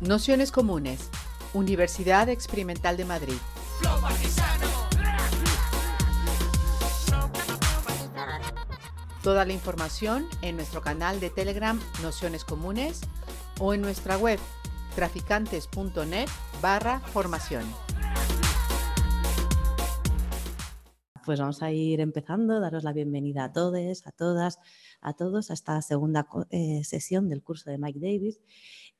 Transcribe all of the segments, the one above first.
Nociones Comunes, Universidad Experimental de Madrid. Toda la información en nuestro canal de Telegram Nociones Comunes o en nuestra web traficantes.net barra formación. Pues vamos a ir empezando, daros la bienvenida a todos, a todas, a todos a esta segunda eh, sesión del curso de Mike Davis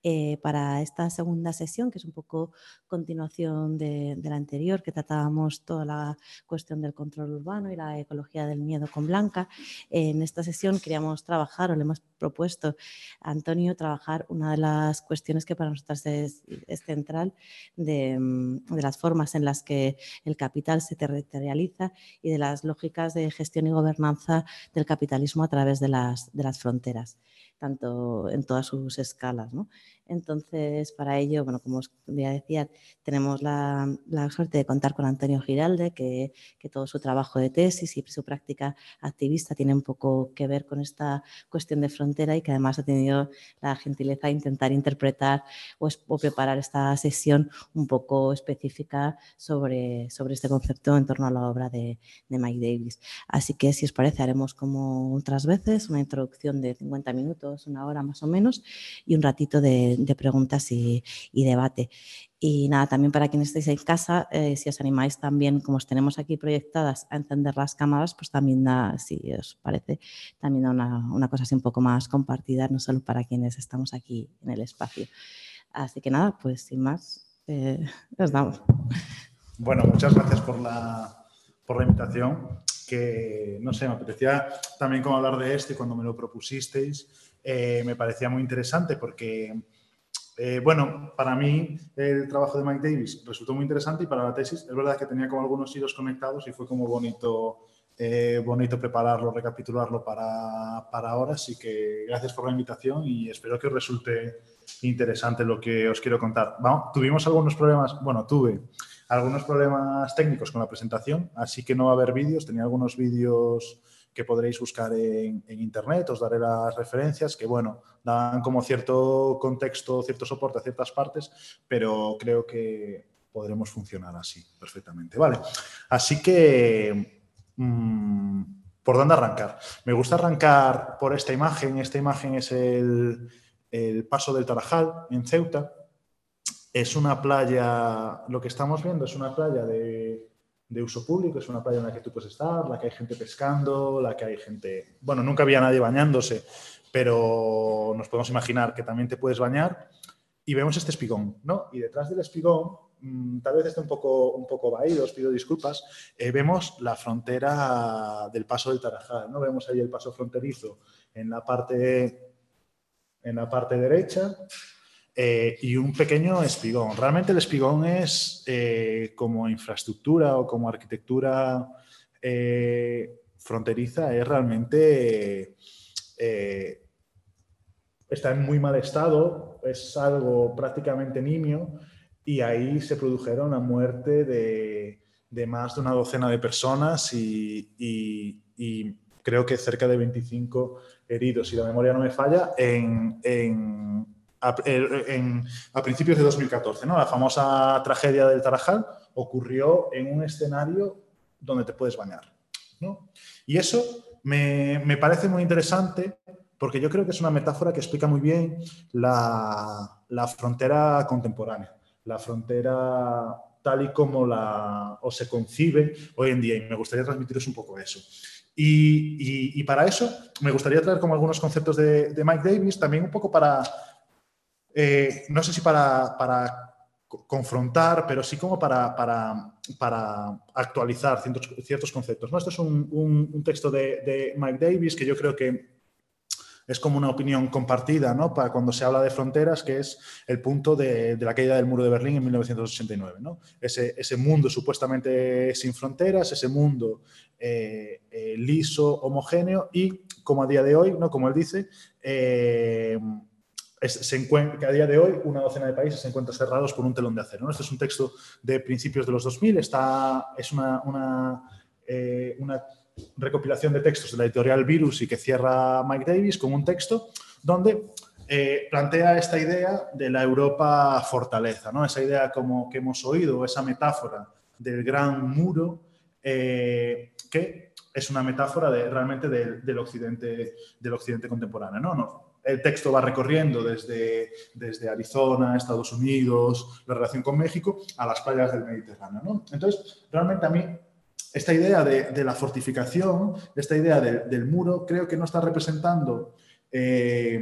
eh, para esta segunda sesión, que es un poco continuación de, la anterior, que tratábamos toda la cuestión del control urbano y la ecología del miedo con Blanca. en esta sesión queríamos trabajar, o le hemos propuesto a Antonio trabajar una de las cuestiones que para nosotros es, central de, mm, de, las formas en las que el capital se territorializa y de las lógicas de gestión y gobernanza del capitalismo a través de las, de las fronteras tanto en todas sus escalas. ¿no? Entonces, para ello, bueno, como os decía, tenemos la, suerte de contar con Antonio Giralde, que, todo su trabajo de tesis y su práctica activista tiene un poco que ver con esta cuestión de frontera y que además ha tenido la gentileza de intentar interpretar o, preparar esta sesión un poco específica sobre, sobre este concepto en torno a la obra de, Mike Davis. Así que, si os parece, haremos como otras veces una introducción de 50 minutos, una hora más o menos, y un ratito de de preguntas y, debate. Y nada, también para quienes estéis en casa, eh, si os animáis también, como os tenemos aquí proyectadas, a encender las cámaras, pues también da, si os parece, también da una, cosa así un poco más compartida, no solo para quienes estamos aquí en el espacio. Así que nada, pues sin más, eh, os damos. Bueno, muchas gracias por la, por la invitación, que no sé, me apetecía también como hablar de esto y cuando me lo propusisteis, eh, me parecía muy interesante porque eh, bueno, para mí el trabajo de Mike Davis resultó muy interesante y para la tesis es verdad que tenía como algunos hilos conectados y fue como bonito, eh, bonito prepararlo, recapitularlo para, para ahora. Así que gracias por la invitación y espero que os resulte interesante lo que os quiero contar. tuvimos algunos problemas, bueno, tuve algunos problemas técnicos con la presentación, así que no va a haber vídeos, tenía algunos vídeos que podréis buscar en, internet, os daré las referencias, que bueno, dan como cierto contexto, cierto soporte a ciertas partes, pero creo que podremos funcionar así perfectamente. Vale, así que, mm, ¿por dónde arrancar? Me gusta arrancar por esta imagen, esta imagen es el, el paso del Tarajal en Ceuta, es una playa, lo que estamos viendo es una playa de de uso público, es una playa en la que tú puedes estar, la que hay gente pescando, la que hay gente... Bueno, nunca había nadie bañándose, pero nos podemos imaginar que también te puedes bañar y vemos este espigón, ¿no? Y detrás del espigón, mm, tal vez esté un poco, un poco vaído, os pido disculpas, eh, vemos la frontera del paso del Tarajal, ¿no? Vemos ahí el paso fronterizo en la parte, en la parte derecha eh, y un pequeño espigón. Realmente el espigón es eh, como infraestructura o como arquitectura eh, fronteriza, es realmente... está en muy mal estado, es algo prácticamente nimio y ahí se produjeron la muerte de, más de una docena de personas y, creo que cerca de 25 heridos, si la memoria no me falla, en a, a, principios de 2014. ¿no? La famosa tragedia del Tarajal ocurrió en un escenario donde te puedes bañar. ¿no? Y eso me, me, parece muy interesante porque yo creo que es una metáfora que explica muy bien la, la frontera contemporánea, la frontera tal y como la, o se concibe hoy en día. Y me gustaría transmitiros un poco eso. Y, y, y, para eso me gustaría traer como algunos conceptos de, de Mike Davis, también un poco para, eh, no sé si para, confrontar, pero sí como para, actualizar ciertos, conceptos. ¿no? Esto es un, texto de, Mike Davis que yo creo que es como una opinión compartida ¿no? para cuando se habla de fronteras, que es el punto de, la caída del muro de Berlín en 1989. ¿no? Ese, ese, mundo supuestamente sin fronteras, ese mundo eh, eh, liso, homogéneo y, como a día de hoy, ¿no? como él dice, se encuentra, que a día de hoy una docena de países se encuentran cerrados por un telón de acero. Este es un texto de principios de los 2000, está, es eh, una, recopilación de textos de la editorial Virus y que cierra Mike Davis con un texto donde eh, plantea esta idea de la Europa fortaleza, ¿no? esa idea como que hemos oído, esa metáfora del gran muro, eh, que es una metáfora de, realmente del, occidente, del occidente contemporáneo. ¿no? no el texto va recorriendo desde, desde Arizona, Estados Unidos, la relación con México, a las playas del Mediterráneo. ¿no? Entonces, realmente a mí esta idea de, la fortificación, esta idea del muro, creo que no está representando eh,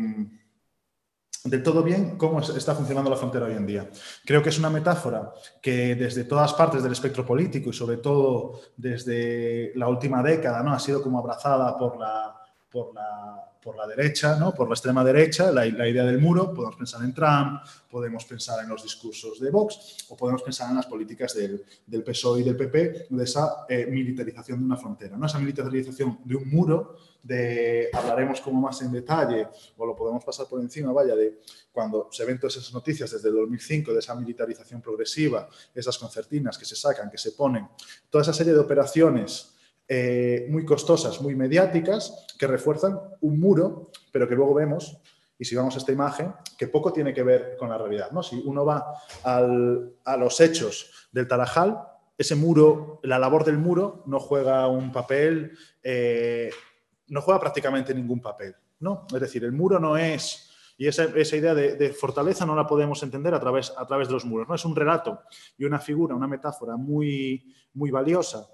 del todo bien cómo está funcionando la frontera hoy en día. Creo que es una metáfora que desde todas partes del espectro político y sobre todo desde la última década ¿no? ha sido como abrazada por la, por la por la derecha, ¿no? por la extrema derecha, la, idea del muro, podemos pensar en Trump, podemos pensar en los discursos de Vox o podemos pensar en las políticas del, del PSOE y del PP, de esa eh, militarización de una frontera, ¿no? esa militarización de un muro, de, hablaremos como más en detalle, o lo podemos pasar por encima, vaya, de cuando se ven todas esas noticias desde el 2005, de esa militarización progresiva, esas concertinas que se sacan, que se ponen, toda esa serie de operaciones eh, muy costosas, muy mediáticas, que refuerzan un muro, pero que luego vemos, y si vamos a esta imagen, que poco tiene que ver con la realidad. ¿no? Si uno va a los hechos del Tarajal, ese muro, la labor del muro no juega un papel, eh, no juega prácticamente ningún papel. ¿no? Es decir, el muro no es y esa, idea de, fortaleza no la podemos entender a través, a través de los muros. ¿no? Es un relato y una figura, una metáfora muy, muy valiosa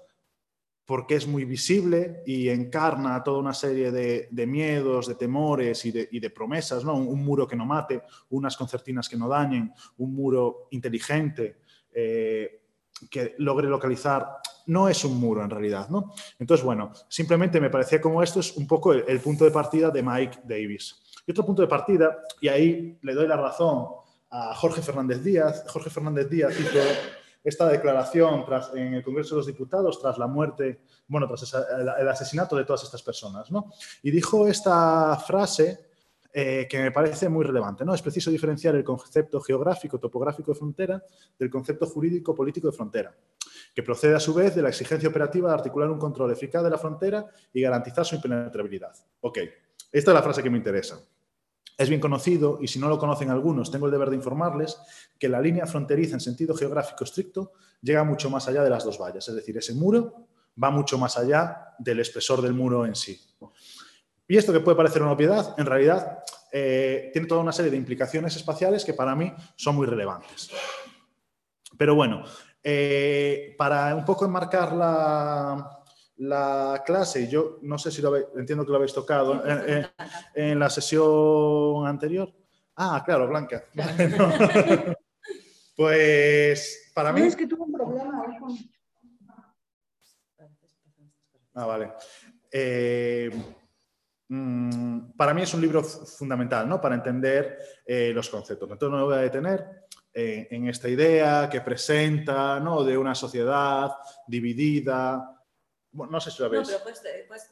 porque es muy visible y encarna toda una serie de, miedos, de temores y de, promesas, ¿no? Un, muro que no mate, unas concertinas que no dañen, un muro inteligente eh, que logre localizar. No es un muro en realidad, ¿no? Entonces, bueno, simplemente me parecía como esto es un poco el, punto de partida de Mike Davis. Y otro punto de partida, y ahí le doy la razón a Jorge Fernández Díaz. Jorge Fernández Díaz hizo esta declaración en el Congreso de los Diputados tras la muerte, bueno, tras el, asesinato de todas estas personas, ¿no? Y dijo esta frase eh, que me parece muy relevante, ¿no? Es preciso diferenciar el concepto geográfico, topográfico de frontera del concepto jurídico político de frontera, que procede a su vez de la exigencia operativa de articular un control eficaz de la frontera y garantizar su impenetrabilidad. Ok, esta es la frase que me interesa. Es bien conocido, y si no lo conocen algunos, tengo el deber de informarles, que la línea fronteriza en sentido geográfico estricto llega mucho más allá de las dos vallas. Es decir, ese muro va mucho más allá del espesor del muro en sí. Y esto que puede parecer una obviedad, en realidad eh, tiene toda una serie de implicaciones espaciales que para mí son muy relevantes. Pero bueno, eh, para un poco enmarcar la, la clase, yo no sé si lo entiendo que lo habéis tocado en, la sesión anterior. Ah, claro, Blanca. pues para mí... es que tuvo un problema Ah, vale. Eh, mm, para mí es un libro fundamental, ¿no? Para entender eh, los conceptos. Entonces no me voy a detener eh, en esta idea que presenta, ¿no? De una sociedad dividida, no sé si lo. No, pero pues, pues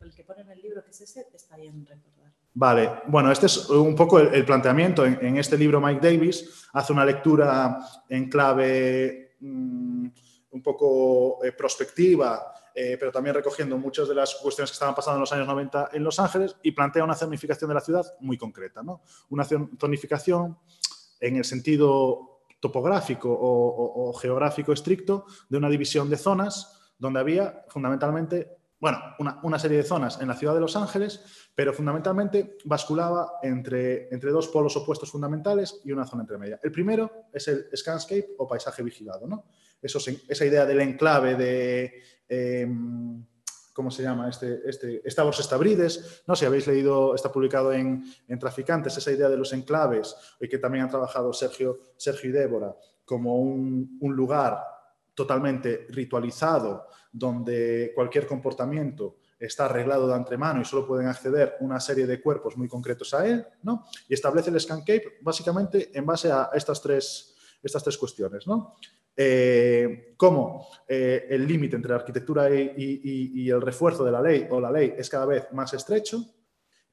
el, que pone en el libro, que es ese, está bien recordar. Vale, bueno, este es un poco el, planteamiento. En, este libro Mike Davis hace una lectura en clave mm, un poco eh, prospectiva, eh, pero también recogiendo muchas de las cuestiones que estaban pasando en los años 90 en Los Ángeles y plantea una zonificación de la ciudad muy concreta. ¿no? Una zonificación en el sentido topográfico o geográfico estricto de una división de zonas donde había fundamentalmente, bueno, una, serie de zonas en la ciudad de Los Ángeles, pero fundamentalmente basculaba entre, entre dos polos opuestos fundamentales y una zona intermedia. El primero es el scanscape o paisaje vigilado, ¿no? Eso, esa idea del enclave de... Em, ¿cómo se llama? Este, este, Stavros Estabrides, no si habéis leído, está publicado en, Traficantes, esa idea de los enclaves, y que también han trabajado Sergio, Sergio y Débora, como un, un lugar totalmente ritualizado, donde cualquier comportamiento está arreglado de antemano y solo pueden acceder una serie de cuerpos muy concretos a él, ¿no? Y establece el Scancape básicamente en base a estas tres, estas tres cuestiones, ¿no? Eh, cómo eh, el límite entre la arquitectura y, el refuerzo de la ley o la ley es cada vez más estrecho,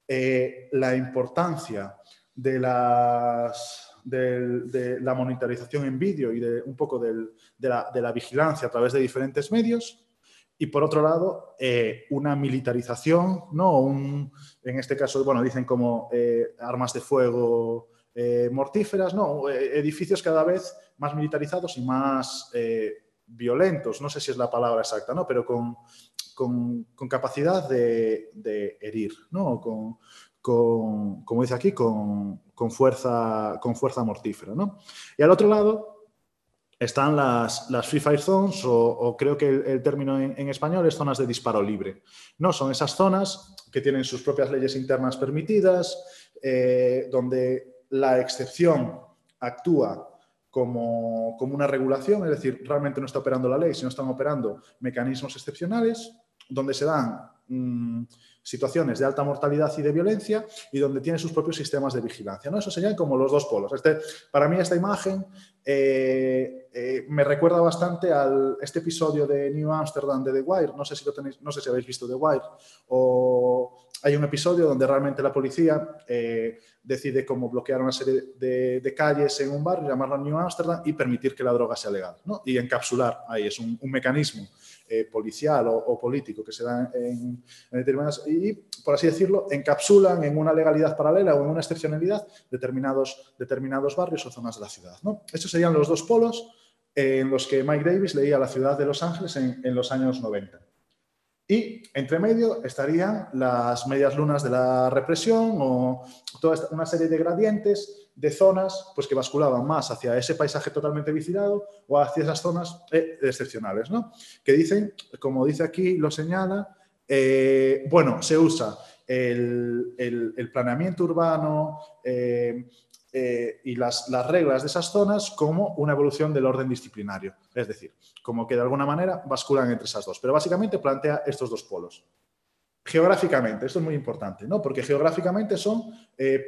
eh, la importancia de las de la monitorización en vídeo y de un poco de, la, vigilancia a través de diferentes medios y por otro lado, eh, una militarización, ¿no? Un, en este caso, bueno, dicen como eh, armas de fuego eh, mortíferas, ¿no? edificios cada vez más militarizados y más violentos, no sé si es la palabra exacta, ¿no? Pero con, con, capacidad de, herir, ¿no? Con, con, como dice aquí, con, fuerza, con fuerza mortífera, ¿no? Y al otro lado, están las, las Free Fire Zones, o, creo que el, término en, español es zonas de disparo libre. No, son esas zonas que tienen sus propias leyes internas permitidas, eh, donde la excepción actúa como, una regulación, es decir, realmente no está operando la ley, sino están operando mecanismos excepcionales, donde se dan mm, situaciones de alta mortalidad y de violencia y donde tiene sus propios sistemas de vigilancia. ¿no? Eso serían como los dos polos. Este, para mí esta imagen eh, eh, me recuerda bastante a este episodio de New Amsterdam de The Wire. No sé si lo tenéis, no sé si habéis visto The Wire. O hay un episodio donde realmente la policía eh, decide cómo bloquear una serie de, calles en un barrio, llamarlo New Amsterdam y permitir que la droga sea legal. ¿no? Y encapsular ahí es un, mecanismo policial o, político que se da en, determinadas y, por así decirlo, encapsulan en una legalidad paralela o en una excepcionalidad determinados, determinados barrios o zonas de la ciudad. ¿no? Estos serían los dos polos en los que Mike Davis leía la ciudad de Los Ángeles en, en los años 90. Y entre medio estarían las medias lunas de la represión o toda una serie de gradientes de zonas pues, que basculaban más hacia ese paisaje totalmente vigilado o hacia esas zonas eh, excepcionales, ¿no? que dicen, como dice aquí, lo señala, eh, bueno, se usa el, planeamiento urbano eh, y las, reglas de esas zonas como una evolución del orden disciplinario. Es decir, como que de alguna manera basculan entre esas dos. Pero básicamente plantea estos dos polos. Geográficamente, esto es muy importante, ¿no? porque geográficamente son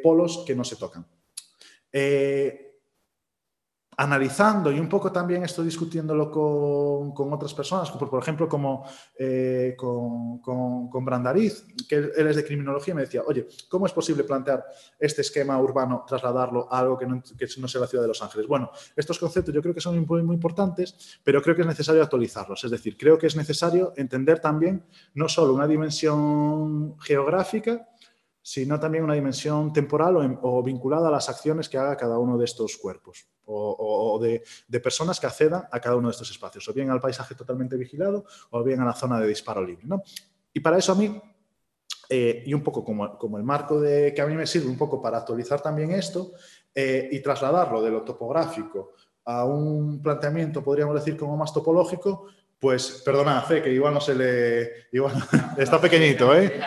polos que no se tocan analizando y un poco también estoy discutiéndolo con, otras personas, por, ejemplo, como eh, con, Brandariz, que él, es de criminología, me decía, oye, ¿cómo es posible plantear este esquema urbano, trasladarlo a algo que no, que sea la ciudad de Los Ángeles? Bueno, estos conceptos yo creo que son muy, muy importantes, pero creo que es necesario actualizarlos. Es decir, creo que es necesario entender también no solo una dimensión geográfica, sino también una dimensión temporal o, vinculada a las acciones que haga cada uno de estos cuerpos o, de, personas que accedan a cada uno de estos espacios, o bien al paisaje totalmente vigilado o bien a la zona de disparo libre. Y para eso a mí, eh, y un poco como, el marco de, que a mí me sirve un poco para actualizar también esto eh, y trasladarlo de lo topográfico a un planteamiento, podríamos decir, como más topológico, pues perdona, Fe, que igual no se le... Igual, está pequeñito, ¿eh?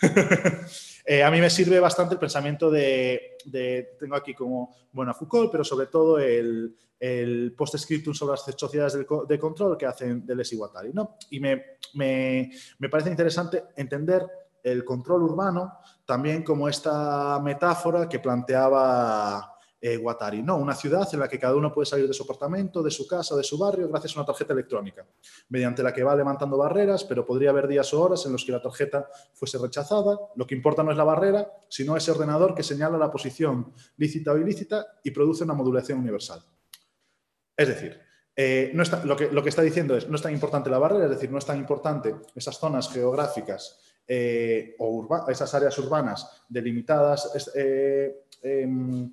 Eh, a mí me sirve bastante el pensamiento de, tengo aquí como, bueno, a Foucault, pero sobre todo el, el post-scriptum sobre las sociedades de, control que hacen Deleuze y Guattari. ¿no? Y me, me, me parece interesante entender el control urbano también como esta metáfora que planteaba eh. No, una ciudad en la que cada uno puede salir de su apartamento, de su casa, de su barrio, gracias a una tarjeta electrónica, mediante la que va levantando barreras, pero podría haber días o horas en los que la tarjeta fuese rechazada. Lo que importa no es la barrera, sino ese ordenador que señala la posición lícita o ilícita y produce una modulación universal. Es decir, eh, no lo, que, lo, que, está diciendo es, no es tan importante la barrera, es decir, no es tan importante esas zonas geográficas eh, o esas áreas urbanas delimitadas em,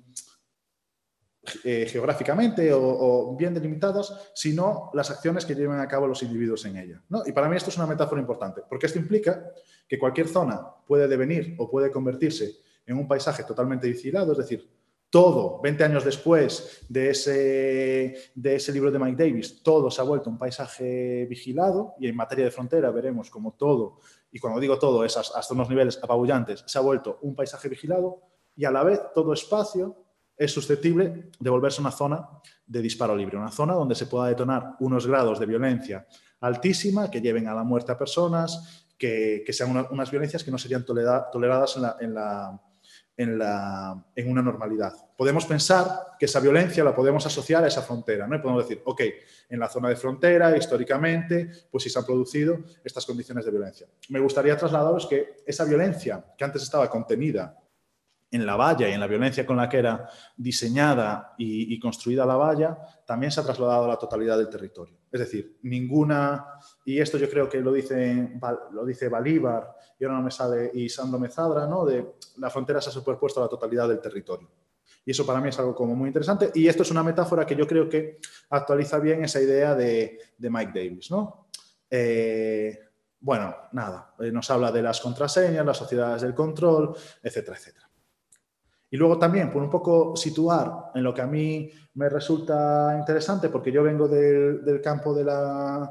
eh, geográficamente o, bien delimitadas, sino las acciones que lleven a cabo los individuos en ella. Y para mí esto es una metáfora importante, porque esto implica que cualquier zona puede devenir o puede convertirse en un paisaje totalmente vigilado, es decir, todo, 20 años después de ese, de ese libro de Mike Davis, todo se ha vuelto un paisaje vigilado y en materia de frontera veremos como todo, y cuando digo todo es hasta unos niveles apabullantes, se ha vuelto un paisaje vigilado y a la vez todo espacio es susceptible de volverse una zona de disparo libre, una zona donde se pueda detonar unos grados de violencia altísima que lleven a la muerte a personas, que, sean unas violencias que no serían toleradas en, la, en, la, en, una normalidad. Podemos pensar que esa violencia la podemos asociar a esa frontera, ¿no? Y podemos decir, ok, en la zona de frontera, históricamente, pues sí se han producido estas condiciones de violencia. Me gustaría trasladaros que esa violencia que antes estaba contenida en la valla y en la violencia con la que era diseñada y, construida la valla, también se ha trasladado a la totalidad del territorio. Es decir, ninguna, y esto yo creo que lo dice, lo dice Balívar, y ahora no me sale, y Sando Mezadra, ¿no? de la frontera se ha superpuesto a la totalidad del territorio. Y eso para mí es algo como muy interesante. Y esto es una metáfora que yo creo que actualiza bien esa idea de, Mike Davis. ¿no? Eh, bueno, nada, eh, nos habla de las contraseñas, las sociedades del control, etcétera, etcétera. Y luego también, por un poco situar en lo que a mí me resulta interesante, porque yo vengo del, campo de la,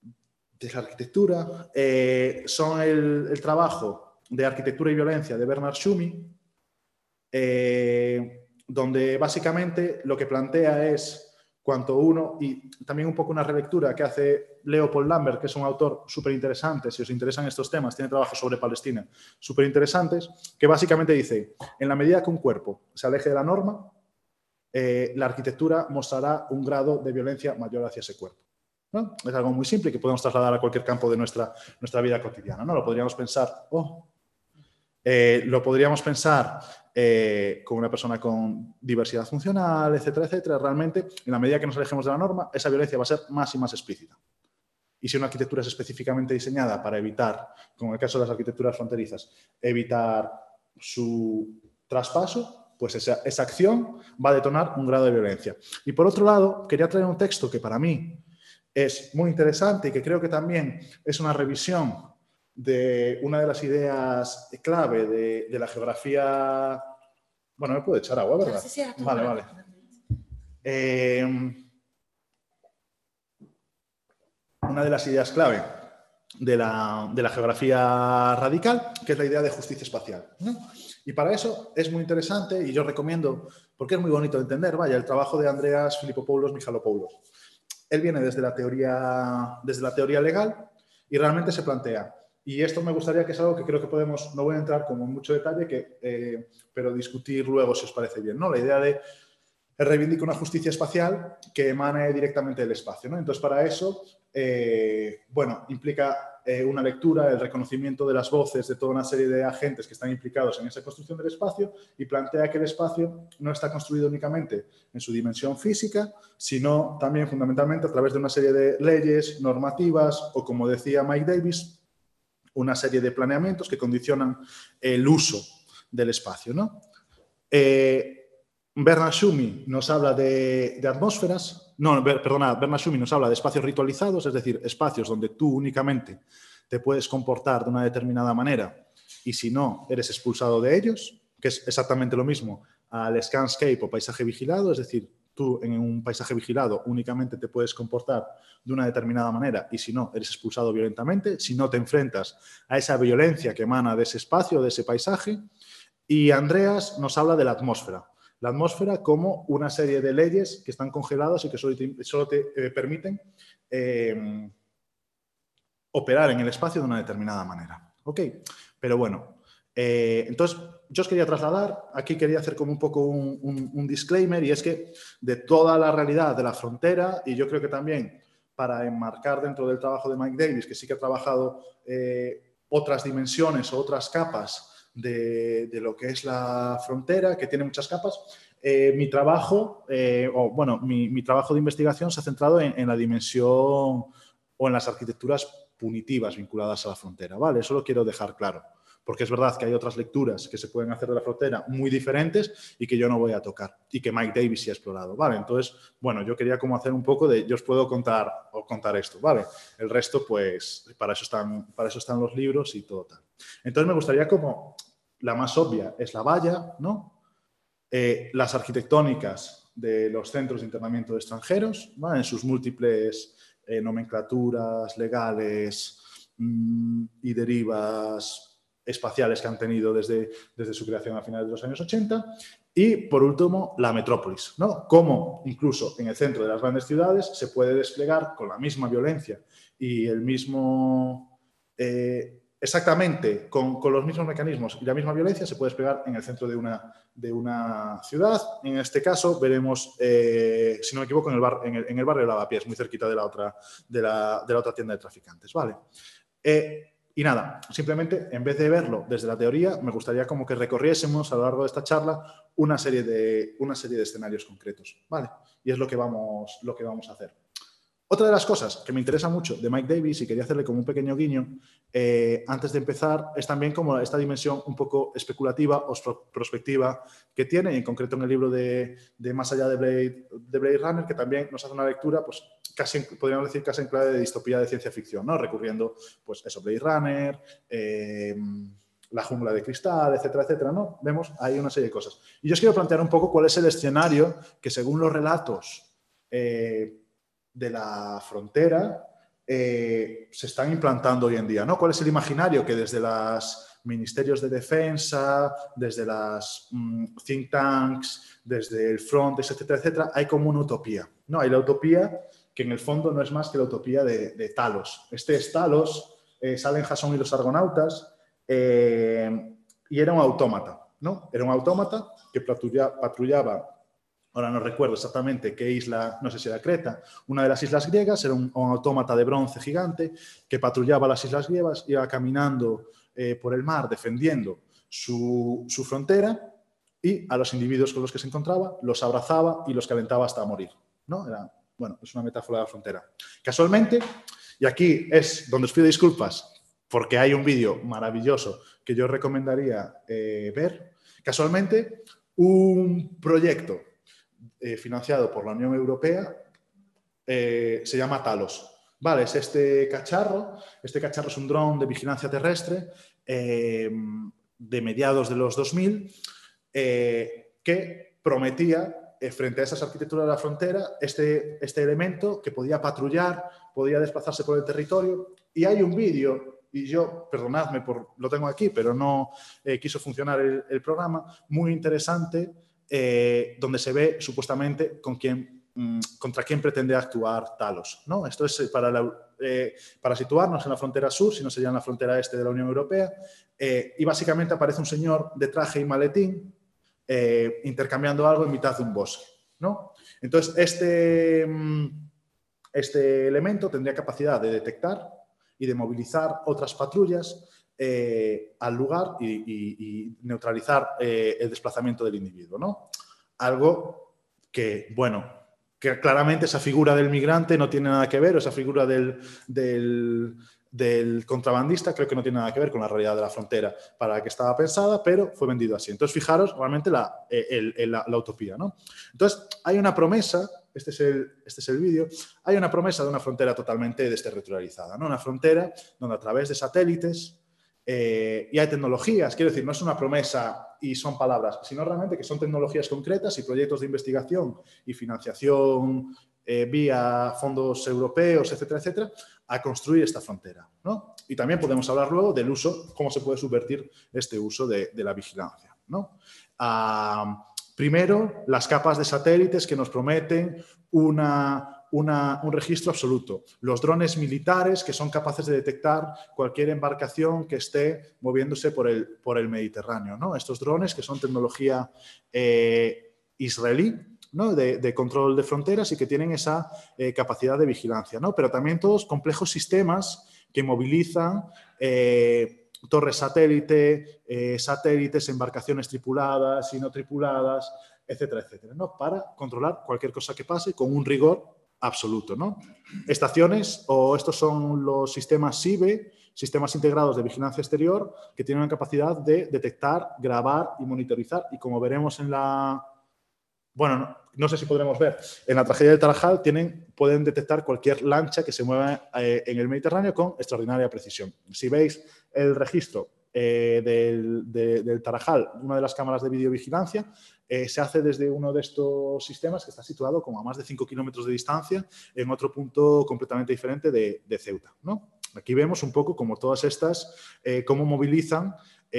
de la arquitectura, eh, son el, trabajo de arquitectura y violencia de Bernard Schumi, eh, donde básicamente lo que plantea es cuanto uno, y también un poco una relectura que hace Leopold Lambert, que es un autor súper interesante, si os interesan estos temas, tiene trabajos sobre Palestina súper interesantes, que básicamente dice, en la medida que un cuerpo se aleje de la norma, eh, la arquitectura mostrará un grado de violencia mayor hacia ese cuerpo. Es algo muy simple que podemos trasladar a cualquier campo de nuestra, nuestra vida cotidiana. ¿no? Lo podríamos pensar, oh, eh, lo podríamos pensar eh, con una persona con diversidad funcional, etcétera, etcétera. Realmente, en la medida que nos alejemos de la norma, esa violencia va a ser más y más explícita. Y si una arquitectura es específicamente diseñada para evitar, como en el caso de las arquitecturas fronterizas, evitar su traspaso, pues esa, esa acción va a detonar un grado de violencia. Y por otro lado, quería traer un texto que para mí es muy interesante y que creo que también es una revisión de una de las ideas clave de, la geografía. Bueno, me puedo echar agua, ¿verdad? Sí, sí, vale, vale. Eh, una de las ideas clave de la, geografía radical, que es la idea de justicia espacial. Y para eso es muy interesante y yo recomiendo, porque es muy bonito de entender, vaya, el trabajo de Andreas Filipopoulos Michalopoulos. Él viene desde la teoría, desde la teoría legal y realmente se plantea y esto me gustaría que es algo que creo que podemos, no voy a entrar como en mucho detalle, que, eh, pero discutir luego si os parece bien. ¿no? La idea de reivindicar una justicia espacial que emane directamente del espacio. ¿no? Entonces, para eso, eh, bueno, implica eh, una lectura, el reconocimiento de las voces de toda una serie de agentes que están implicados en esa construcción del espacio y plantea que el espacio no está construido únicamente en su dimensión física, sino también fundamentalmente a través de una serie de leyes, normativas o, como decía Mike Davis, una serie de planeamientos que condicionan el uso del espacio. ¿no? Eh, Bernard Schumi nos habla de, atmósferas, no, perdona, Bernard Schumi nos habla de espacios ritualizados, es decir, espacios donde tú únicamente te puedes comportar de una determinada manera y si no, eres expulsado de ellos, que es exactamente lo mismo al scanscape o paisaje vigilado, es decir, tú en un paisaje vigilado únicamente te puedes comportar de una determinada manera y si no, eres expulsado violentamente, si no te enfrentas a esa violencia que emana de ese espacio, de ese paisaje. Y Andreas nos habla de la atmósfera. La atmósfera como una serie de leyes que están congeladas y que solo te, eh, permiten eh, operar en el espacio de una determinada manera. ¿Ok? Pero bueno, eh, entonces, yo os quería trasladar, aquí quería hacer como un poco un, disclaimer, y es que de toda la realidad de la frontera, y yo creo que también para enmarcar dentro del trabajo de Mike Davis, que sí que ha trabajado eh, otras dimensiones o otras capas de, lo que es la frontera, que tiene muchas capas, eh, mi trabajo, o bueno, mi, trabajo de investigación se ha centrado en, en la dimensión o en las arquitecturas punitivas vinculadas a la frontera, ¿vale? Eso lo quiero dejar claro porque es verdad que hay otras lecturas que se pueden hacer de la frontera muy diferentes y que yo no voy a tocar y que Mike Davis sí ha explorado, ¿vale? Entonces, bueno, yo quería como hacer un poco de, yo os puedo contar o contar esto, ¿vale? El resto, pues, para eso están, para eso están los libros y todo tal. Entonces, me gustaría como, la más obvia es la valla, ¿no? Eh, las arquitectónicas de los centros de internamiento de extranjeros, ¿vale? En sus múltiples eh, nomenclaturas legales mm, y derivas espaciales que han tenido desde, desde su creación a finales de los años 80. Y, por último, la metrópolis, ¿no? Cómo incluso en el centro de las grandes ciudades se puede desplegar con la misma violencia y el mismo... Eh, exactamente con, con, los mismos mecanismos y la misma violencia se puede desplegar en el centro de una, de una ciudad. En este caso veremos, eh, si no me equivoco, en el, bar, en el, en el barrio de Lavapiés, muy cerquita de la otra, de la, de la otra tienda de traficantes. ¿vale? Eh, y nada, simplemente en vez de verlo desde la teoría, me gustaría como que recorriésemos a lo largo de esta charla una serie de, una serie de escenarios concretos, ¿vale? Y es lo que vamos, lo que vamos a hacer. Otra de las cosas que me interesa mucho de Mike Davis y quería hacerle como un pequeño guiño eh, antes de empezar es también como esta dimensión un poco especulativa o prospectiva que tiene, en concreto en el libro de, Más allá de Blade, de Blade Runner, que también nos hace una lectura, pues casi, podríamos decir, casi en clave de distopía de ciencia ficción, ¿no? Recurriendo, pues eso, Blade Runner, eh, la jungla de cristal, etcétera, etcétera, ¿no? Vemos ahí una serie de cosas. Y yo os quiero plantear un poco cuál es el escenario que según los relatos eh, de la frontera eh, se están implantando hoy en día. ¿no? ¿Cuál es el imaginario que desde los ministerios de defensa, desde las mm, think tanks, desde el front, etcétera, etcétera, hay como una utopía? ¿no? Hay la utopía que en el fondo no es más que la utopía de, Talos. Este es Talos, eh, salen Jason y los argonautas, eh, y era un autómata. ¿no? Era un autómata que patrullaba ahora no recuerdo exactamente qué isla, no sé si era Creta, una de las islas griegas, era un, autómata de bronce gigante que patrullaba las islas griegas, iba caminando eh, por el mar defendiendo su, frontera y a los individuos con los que se encontraba los abrazaba y los calentaba hasta morir. ¿no? Era, bueno, es una metáfora de la frontera. Casualmente, y aquí es donde os pido disculpas porque hay un vídeo maravilloso que yo recomendaría eh, ver, casualmente un proyecto eh, financiado por la Unión Europea eh, se llama Talos. Vale, es este cacharro. Este cacharro es un dron de vigilancia terrestre de mediados de los 2000 que prometía frente a esas arquitecturas de la frontera, este, este elemento que podía patrullar, podía desplazarse por el territorio. Y hay un vídeo, y yo, perdonadme, por, lo tengo aquí, pero no quiso funcionar el programa, muy interesante eh, donde se ve supuestamente con quién, mm, contra quién pretende actuar Talos. ¿no? Esto es eh, para, eh, para situarnos en la frontera sur, si no sería en la frontera este de la Unión Europea, y básicamente aparece un señor de traje y maletín intercambiando algo en mitad de un bosque. ¿no? Entonces, este, mm, este elemento tendría capacidad de detectar y de movilizar otras patrullas eh, al lugar y, neutralizar eh, el desplazamiento del individuo. ¿no? Algo que, bueno, que claramente esa figura del migrante no tiene nada que ver, esa figura del, del, contrabandista creo que no tiene nada que ver con la realidad de la frontera para la que estaba pensada, pero fue vendido así. Entonces, fijaros realmente la, eh, la, utopía. ¿no? Entonces, hay una promesa este es el, este es el vídeo, hay una promesa de una frontera totalmente desterritorializada, ¿no? una frontera donde a través de satélites eh, y hay tecnologías, quiero decir, no es una promesa y son palabras, sino realmente que son tecnologías concretas y proyectos de investigación y financiación eh, vía fondos europeos, etcétera, etcétera, a construir esta frontera. ¿no? Y también podemos hablar luego del uso, cómo se puede subvertir este uso de, la vigilancia. ¿no? Ah, primero, las capas de satélites que nos prometen una un registro absoluto. Los drones militares que son capaces de detectar cualquier embarcación que esté moviéndose por el, por el Mediterráneo. ¿no? Estos drones que son tecnología eh, israelí, ¿no? de, control de fronteras y que tienen esa eh, capacidad de vigilancia. ¿no? Pero también todos complejos sistemas que movilizan eh, torres satélite, satélites, embarcaciones tripuladas y no tripuladas, etcétera, etcétera, ¿no? para controlar cualquier cosa que pase con un rigor absoluto. ¿no? Estaciones o estos son los sistemas SIBE, sistemas integrados de vigilancia exterior, que tienen la capacidad de detectar, grabar y monitorizar. Y como veremos en la... Bueno, no, sé si podremos ver. En la tragedia de Tarajal tienen, pueden detectar cualquier lancha que se mueva eh, en el Mediterráneo con extraordinaria precisión. Si veis el registro eh, del, Tarajal, una de las cámaras de videovigilancia, eh, se hace desde uno de estos sistemas que está situado como a más de 5 kilómetros de distancia en otro punto completamente diferente de, Ceuta. Aquí vemos un poco como todas estas, cómo movilizan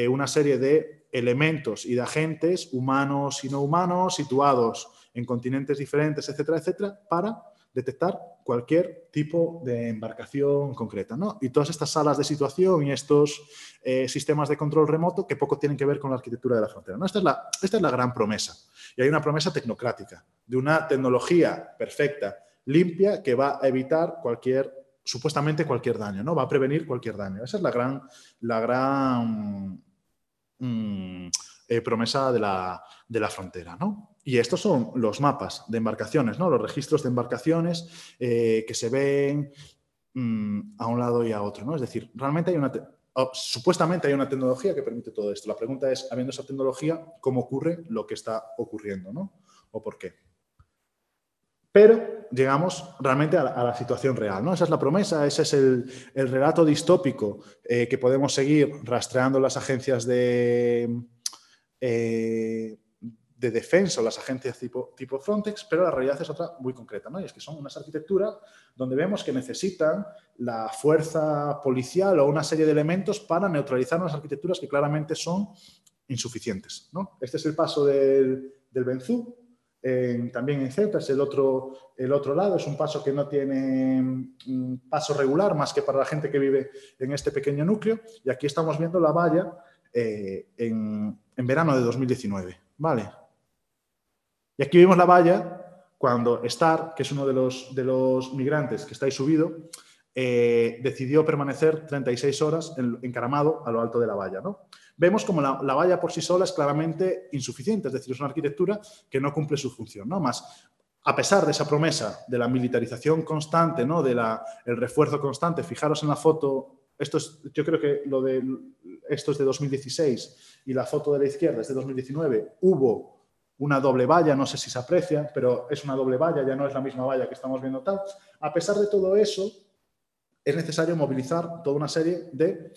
una serie de elementos y de agentes humanos y no humanos situados en continentes diferentes, etcétera, etcétera, para detectar cualquier tipo de embarcación concreta. ¿no? Y todas estas salas de situación y estos eh, sistemas de control remoto que poco tienen que ver con la arquitectura de la frontera. ¿no? Esta, es la, esta es la gran promesa. Y hay una promesa tecnocrática, de una tecnología perfecta, limpia, que va a evitar cualquier supuestamente cualquier daño, ¿no? Va a prevenir cualquier daño. Esa es la gran, la gran mm, eh, promesa de la, de la, frontera, ¿no? Y estos son los mapas de embarcaciones, ¿no? Los registros de embarcaciones eh, que se ven mm, a un lado y a otro, ¿no? Es decir, realmente hay una... supuestamente hay una tecnología que permite todo esto. La pregunta es, habiendo esa tecnología, ¿cómo ocurre lo que está ocurriendo, ¿no? ¿O por qué? Pero llegamos realmente a la, situación real. ¿no? Esa es la promesa, ese es el, relato distópico eh, que podemos seguir rastreando las agencias de, eh, de defensa o las agencias tipo, tipo, Frontex, pero la realidad es otra muy concreta. ¿no? Y es que son unas arquitecturas donde vemos que necesitan la fuerza policial o una serie de elementos para neutralizar unas arquitecturas que claramente son insuficientes. ¿no? Este es el paso del, del Benzú, también en Ceuta, es el otro, el otro lado, es un paso que no tiene un paso regular más que para la gente que vive en este pequeño núcleo. Y aquí estamos viendo la valla eh, en, verano de 2019. ¿vale? Y aquí vemos la valla cuando Star, que es uno de los, de los migrantes que está ahí subido, eh, decidió permanecer 36 horas encaramado a lo alto de la valla. ¿no? vemos como la, valla por sí sola es claramente insuficiente, es decir, es una arquitectura que no cumple su función. ¿no? Más, a pesar de esa promesa de la militarización constante, ¿no? del refuerzo constante, fijaros en la foto, esto es, yo creo que lo de, esto es de 2016 y la foto de la izquierda es de 2019, hubo una doble valla, no sé si se aprecia, pero es una doble valla, ya no es la misma valla que estamos viendo tal. A pesar de todo eso, es necesario movilizar toda una serie de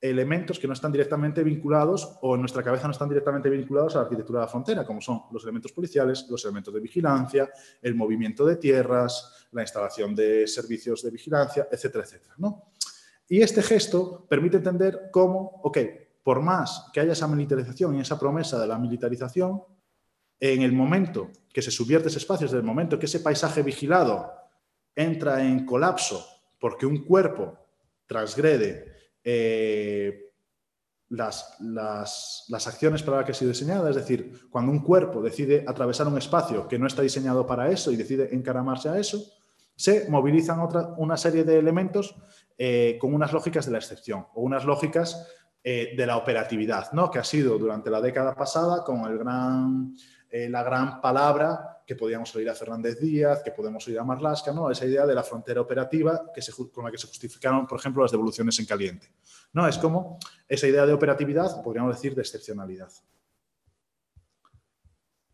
elementos que no están directamente vinculados o en nuestra cabeza no están directamente vinculados a la arquitectura de la frontera, como son los elementos policiales, los elementos de vigilancia, el movimiento de tierras, la instalación de servicios de vigilancia, etcétera, etcétera. ¿no? Y este gesto permite entender cómo, ok, por más que haya esa militarización y esa promesa de la militarización, en el momento que se subvierte ese espacio, desde el momento que ese paisaje vigilado entra en colapso porque un cuerpo transgrede eh, las, las, acciones para las que ha sido diseñada. Es decir, cuando un cuerpo decide atravesar un espacio que no está diseñado para eso y decide encaramarse a eso, se movilizan otra, una serie de elementos eh, con unas lógicas de la excepción o unas lógicas eh, de la operatividad, ¿no? que ha sido durante la década pasada con gran, la gran palabra que podíamos oír a Fernández Díaz, que podemos oír a Marlasca, ¿no? esa idea de la frontera operativa que con la que se justificaron, por ejemplo, las devoluciones en caliente. ¿no? Es como esa idea de operatividad, podríamos decir, de excepcionalidad.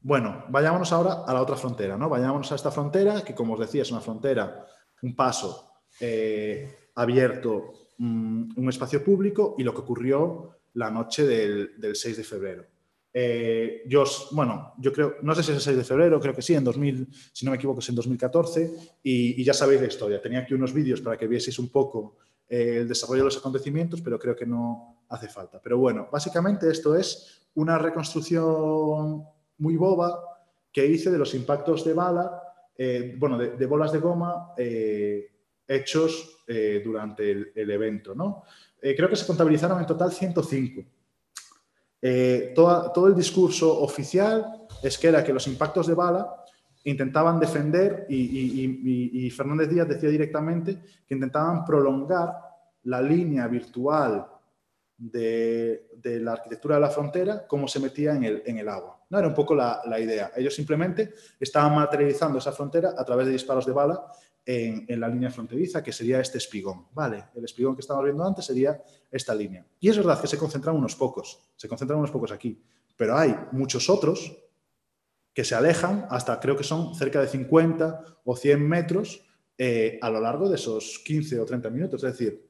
Bueno, vayámonos ahora a la otra frontera, ¿no? Vayámonos a esta frontera, que como os decía, es una frontera, un paso eh, abierto, mm, un espacio público y lo que ocurrió la noche del, del 6 de febrero. Eh, yo, bueno, yo creo, no sé si es el 6 de febrero, creo que sí, en 2000, si no me equivoco, es en 2014, y, ya sabéis la historia. Tenía aquí unos vídeos para que vieseis un poco eh, el desarrollo de los acontecimientos, pero creo que no hace falta. Pero bueno, básicamente esto es una reconstrucción muy boba que hice de los impactos de bala, eh, bueno, de, bolas de goma hechos durante el, evento, ¿no? creo que se contabilizaron en total 105. Eh, todo el discurso oficial es que era que los impactos de bala intentaban defender, y, Fernández Díaz decía directamente que intentaban prolongar la línea virtual de, la arquitectura de la frontera como se metía en el, agua. No era un poco la, idea. Ellos simplemente estaban materializando esa frontera a través de disparos de bala en, la línea fronteriza, que sería este espigón. Vale, el espigón que estábamos viendo antes sería esta línea. Y es verdad que se concentran unos pocos, se concentran unos pocos aquí, pero hay muchos otros que se alejan hasta creo que son cerca de 50 o 100 metros eh, a lo largo de esos 15 o 30 minutos. Es decir,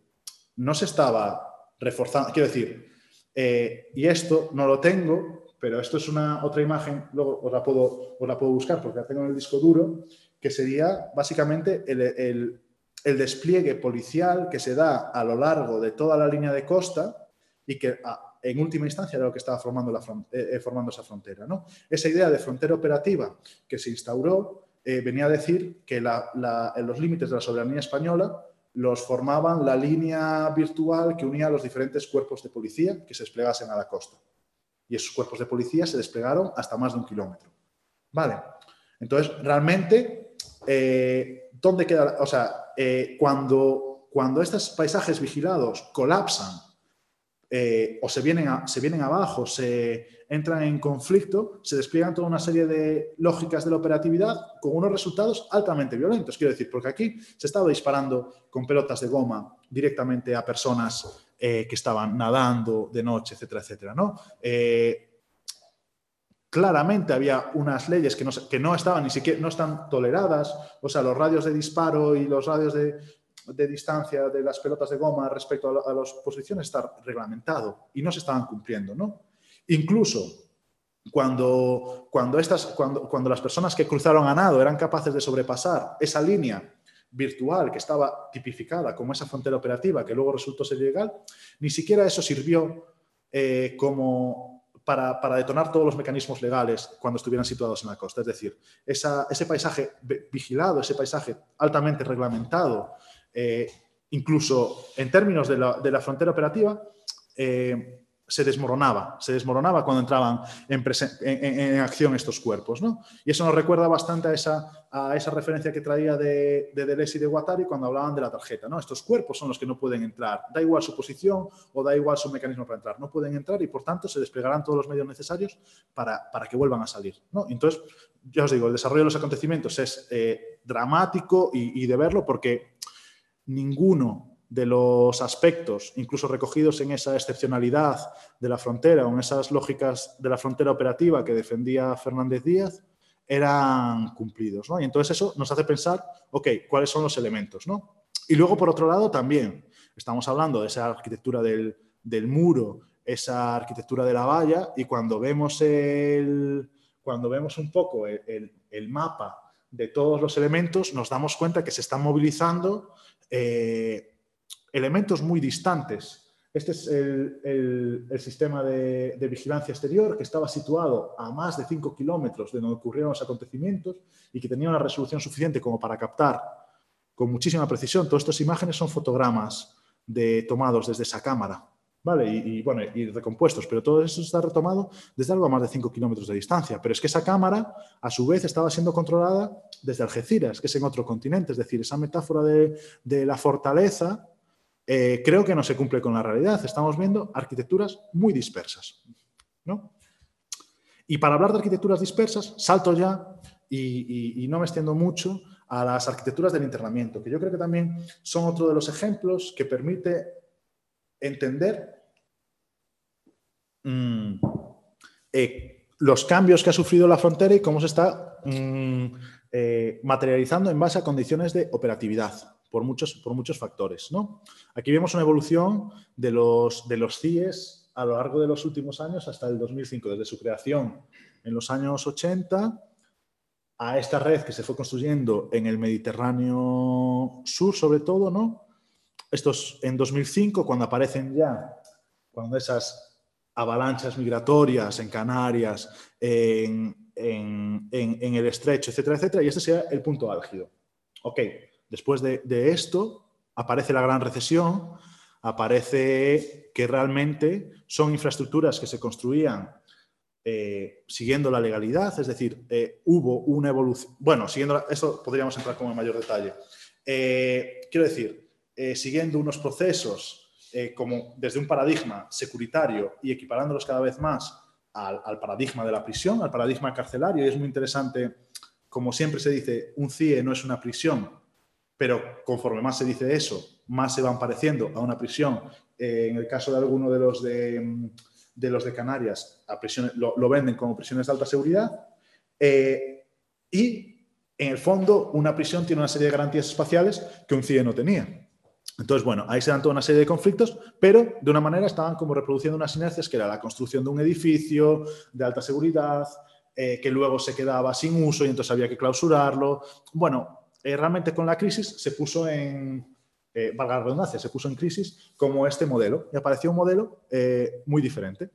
no se estaba reforzando, quiero decir, eh, y esto no lo tengo, pero esto es una otra imagen, luego os la puedo, os la puedo buscar porque la tengo en el disco duro, que sería básicamente el, despliegue policial que se da a lo largo de toda la línea de costa y que en última instancia era lo que estaba formando, la, eh, eh, formando esa frontera. ¿no? Esa idea de frontera operativa que se instauró eh, venía a decir que en los límites de la soberanía española los formaban la línea virtual que unía a los diferentes cuerpos de policía que se desplegasen a la costa. Y esos cuerpos de policía se desplegaron hasta más de un kilómetro. Vale. Entonces, realmente eh, ¿dónde queda? O sea, cuando, cuando estos paisajes vigilados colapsan o se vienen, se vienen abajo, se entran en conflicto, se despliegan toda una serie de lógicas de la operatividad con unos resultados altamente violentos. Quiero decir, porque aquí se estaba disparando con pelotas de goma directamente a personas eh, que estaban nadando de noche, etcétera, etcétera. ¿no? Eh, claramente había unas leyes que no, que no estaban ni siquiera no están toleradas, o sea, los radios de disparo y los radios de, de distancia de las pelotas de goma respecto a, a las posiciones está reglamentado y no se estaban cumpliendo, ¿no? Incluso cuando, cuando, estas, cuando, cuando las personas que cruzaron a nado eran capaces de sobrepasar esa línea virtual que estaba tipificada como esa frontera operativa que luego resultó ser ilegal, ni siquiera eso sirvió eh, como para, para, detonar todos los mecanismos legales cuando estuvieran situados en la costa. Es decir, ese paisaje vigilado, ese paisaje altamente reglamentado, eh, incluso en términos de la, de la frontera operativa, eh, se desmoronaba, se desmoronaba cuando entraban en, acción estos cuerpos. ¿no? Y eso nos recuerda bastante a esa, a esa referencia que traía de, de Deleuze y de Guattari cuando hablaban de la tarjeta. ¿no? Estos cuerpos son los que no pueden entrar, da igual su posición o da igual su mecanismo para entrar, no pueden entrar y por tanto se desplegarán todos los medios necesarios para, para que vuelvan a salir. ¿no? Entonces, ya os digo, el desarrollo de los acontecimientos es eh, dramático y, y de verlo porque ninguno de los aspectos, incluso recogidos en esa excepcionalidad de la frontera o en esas lógicas de la frontera operativa que defendía Fernández Díaz, eran cumplidos. ¿no? Y entonces eso nos hace pensar, ok, ¿cuáles son los elementos? ¿no? Y luego, por otro lado, también estamos hablando de esa arquitectura del, del muro, esa arquitectura de la valla, y cuando vemos, el, cuando vemos un poco el, el, mapa de todos los elementos, nos damos cuenta que se están movilizando eh, elementos muy distantes. Este es el, el, el sistema de, de, vigilancia exterior que estaba situado a más de 5 kilómetros de donde ocurrieron los acontecimientos y que tenía una resolución suficiente como para captar con muchísima precisión. Todas estas imágenes son fotogramas de, tomados desde esa cámara. ¿Vale? Y, y, bueno, y recompuestos, pero todo eso está retomado desde algo a más de 5 kilómetros de distancia. Pero es que esa cámara, a su vez, estaba siendo controlada desde Algeciras, que es en otro continente. Es decir, esa metáfora de, de la fortaleza eh, creo que no se cumple con la realidad. Estamos viendo arquitecturas muy dispersas. ¿no? Y para hablar de arquitecturas dispersas, salto ya y, no me extiendo mucho a las arquitecturas del internamiento, que yo creo que también son otro de los ejemplos que permite entender mmm, eh, los cambios que ha sufrido la frontera y cómo se está mmm, eh, materializando en base a condiciones de operatividad por muchos, por muchos factores. ¿no? Aquí vemos una evolución de los, de los CIES a lo largo de los últimos años hasta el 2005, desde su creación en los años 80 a esta red que se fue construyendo en el Mediterráneo Sur, sobre todo, ¿no? Estos en 2005, cuando aparecen ya, cuando esas avalanchas migratorias en Canarias, en, el estrecho, etcétera, etcétera, y este sea el punto álgido. Ok, Después de, esto aparece la gran recesión, aparece que realmente son infraestructuras que se construían eh, siguiendo la legalidad, es decir, eh, hubo una evolución, bueno, siguiendo, esto podríamos entrar como en mayor detalle. Eh, quiero decir, siguiendo unos procesos como desde un paradigma securitario y equiparándolos cada vez más al, paradigma de la prisión, al paradigma carcelario, y es muy interesante, como siempre se dice, un CIE no es una prisión, pero conforme más se dice eso, más se van pareciendo a una prisión. Eh, en el caso de alguno de los de, de los de Canarias, prisiones, lo, lo, venden como prisiones de alta seguridad. Eh, y en el fondo, una prisión tiene una serie de garantías espaciales que un CIE no tenía. Entonces, bueno, ahí se dan toda una serie de conflictos, pero de una manera estaban como reproduciendo unas inercias que era la construcción de un edificio de alta seguridad, eh, que luego se quedaba sin uso y entonces había que clausurarlo. Bueno, eh, realmente con la crisis se puso en, eh, valga la redundancia, se puso en crisis como este modelo y apareció un modelo eh, muy diferente.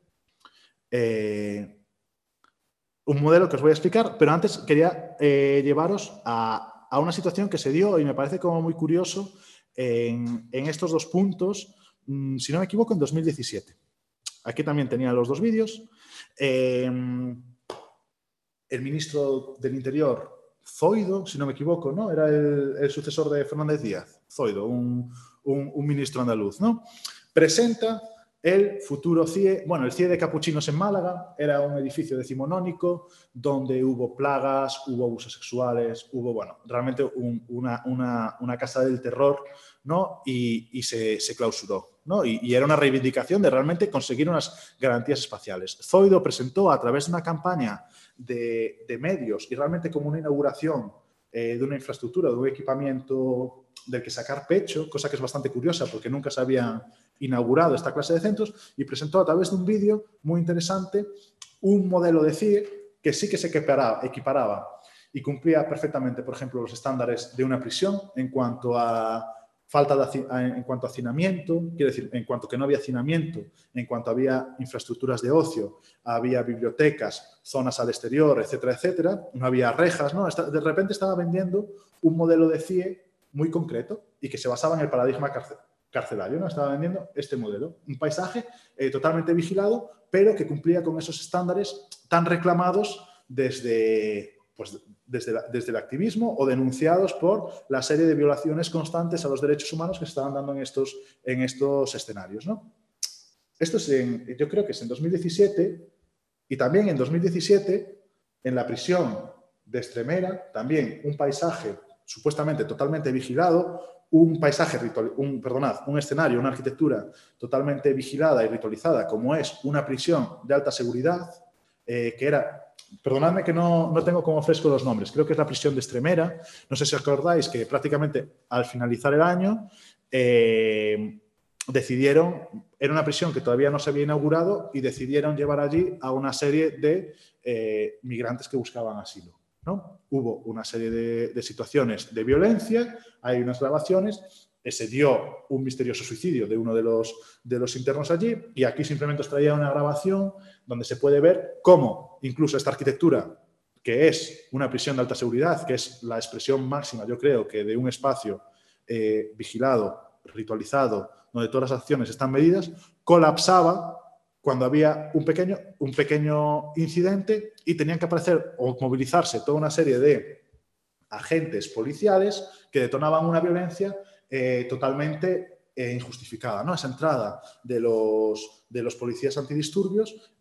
Eh, un modelo que os voy a explicar, pero antes quería llevaros a, a, una situación que se dio y me parece como muy curioso en, en estos dos puntos, mmm, si no me equivoco, en 2017. Aquí también tenía los dos vídeos. El ministro del Interior Zoido, si no me equivoco, ¿no? Era el, sucesor de Fernández Díaz. Zoido, un, un ministro andaluz, ¿no? Presenta el futuro CIE, bueno, el CIE de Capuchinos en Málaga era un edificio decimonónico donde hubo plagas, hubo abusos sexuales, hubo, bueno, realmente una, una, casa del terror, ¿no? Y, se, clausuró, ¿no? Y, era una reivindicación de realmente conseguir unas garantías espaciales. Zoido presentó a través de una campaña de, de medios y realmente como una inauguración eh, de una infraestructura, de un equipamiento del que sacar pecho, cosa que es bastante curiosa porque nunca se había inaugurado esta clase de centros, y presentó a través de un vídeo muy interesante un modelo de CIE que sí que se equiparaba, equiparaba y cumplía perfectamente, por ejemplo, los estándares de una prisión en cuanto a falta de, en cuanto a hacinamiento, quiere decir, en cuanto que no había hacinamiento, en cuanto había infraestructuras de ocio, había bibliotecas, zonas al exterior, etcétera, etcétera, no había rejas, ¿no? De repente estaba vendiendo un modelo de CIE muy concreto y que se basaba en el paradigma carcelario, ¿no? Estaba vendiendo este modelo, un paisaje eh, totalmente vigilado, pero que cumplía con esos estándares tan reclamados desde, pues, desde, desde, el activismo o denunciados por la serie de violaciones constantes a los derechos humanos que se estaban dando en estos, en estos escenarios. ¿no? Esto es en, yo creo que es en 2017 y también en 2017 en la prisión de Estremera, también un paisaje supuestamente totalmente vigilado, un paisaje, un, perdonad, un escenario, una arquitectura totalmente vigilada y ritualizada, como es una prisión de alta seguridad, eh, que era, perdonadme que no, no, tengo como fresco los nombres, creo que es la prisión de Estremera, no sé si acordáis que prácticamente al finalizar el año eh, decidieron, era una prisión que todavía no se había inaugurado y decidieron llevar allí a una serie de eh, migrantes que buscaban asilo. Hubo una serie de, situaciones de violencia, hay unas grabaciones, se dio un misterioso suicidio de uno de los, de los internos allí y aquí simplemente os traía una grabación donde se puede ver cómo incluso esta arquitectura, que es una prisión de alta seguridad, que es la expresión máxima, yo creo, que de un espacio eh, vigilado, ritualizado, donde todas las acciones están medidas, colapsaba cuando había un pequeño, un pequeño incidente y tenían que aparecer o movilizarse toda una serie de agentes policiales que detonaban una violencia eh, totalmente eh, injustificada. ¿no? Esa entrada de los, de los policías antidisturbios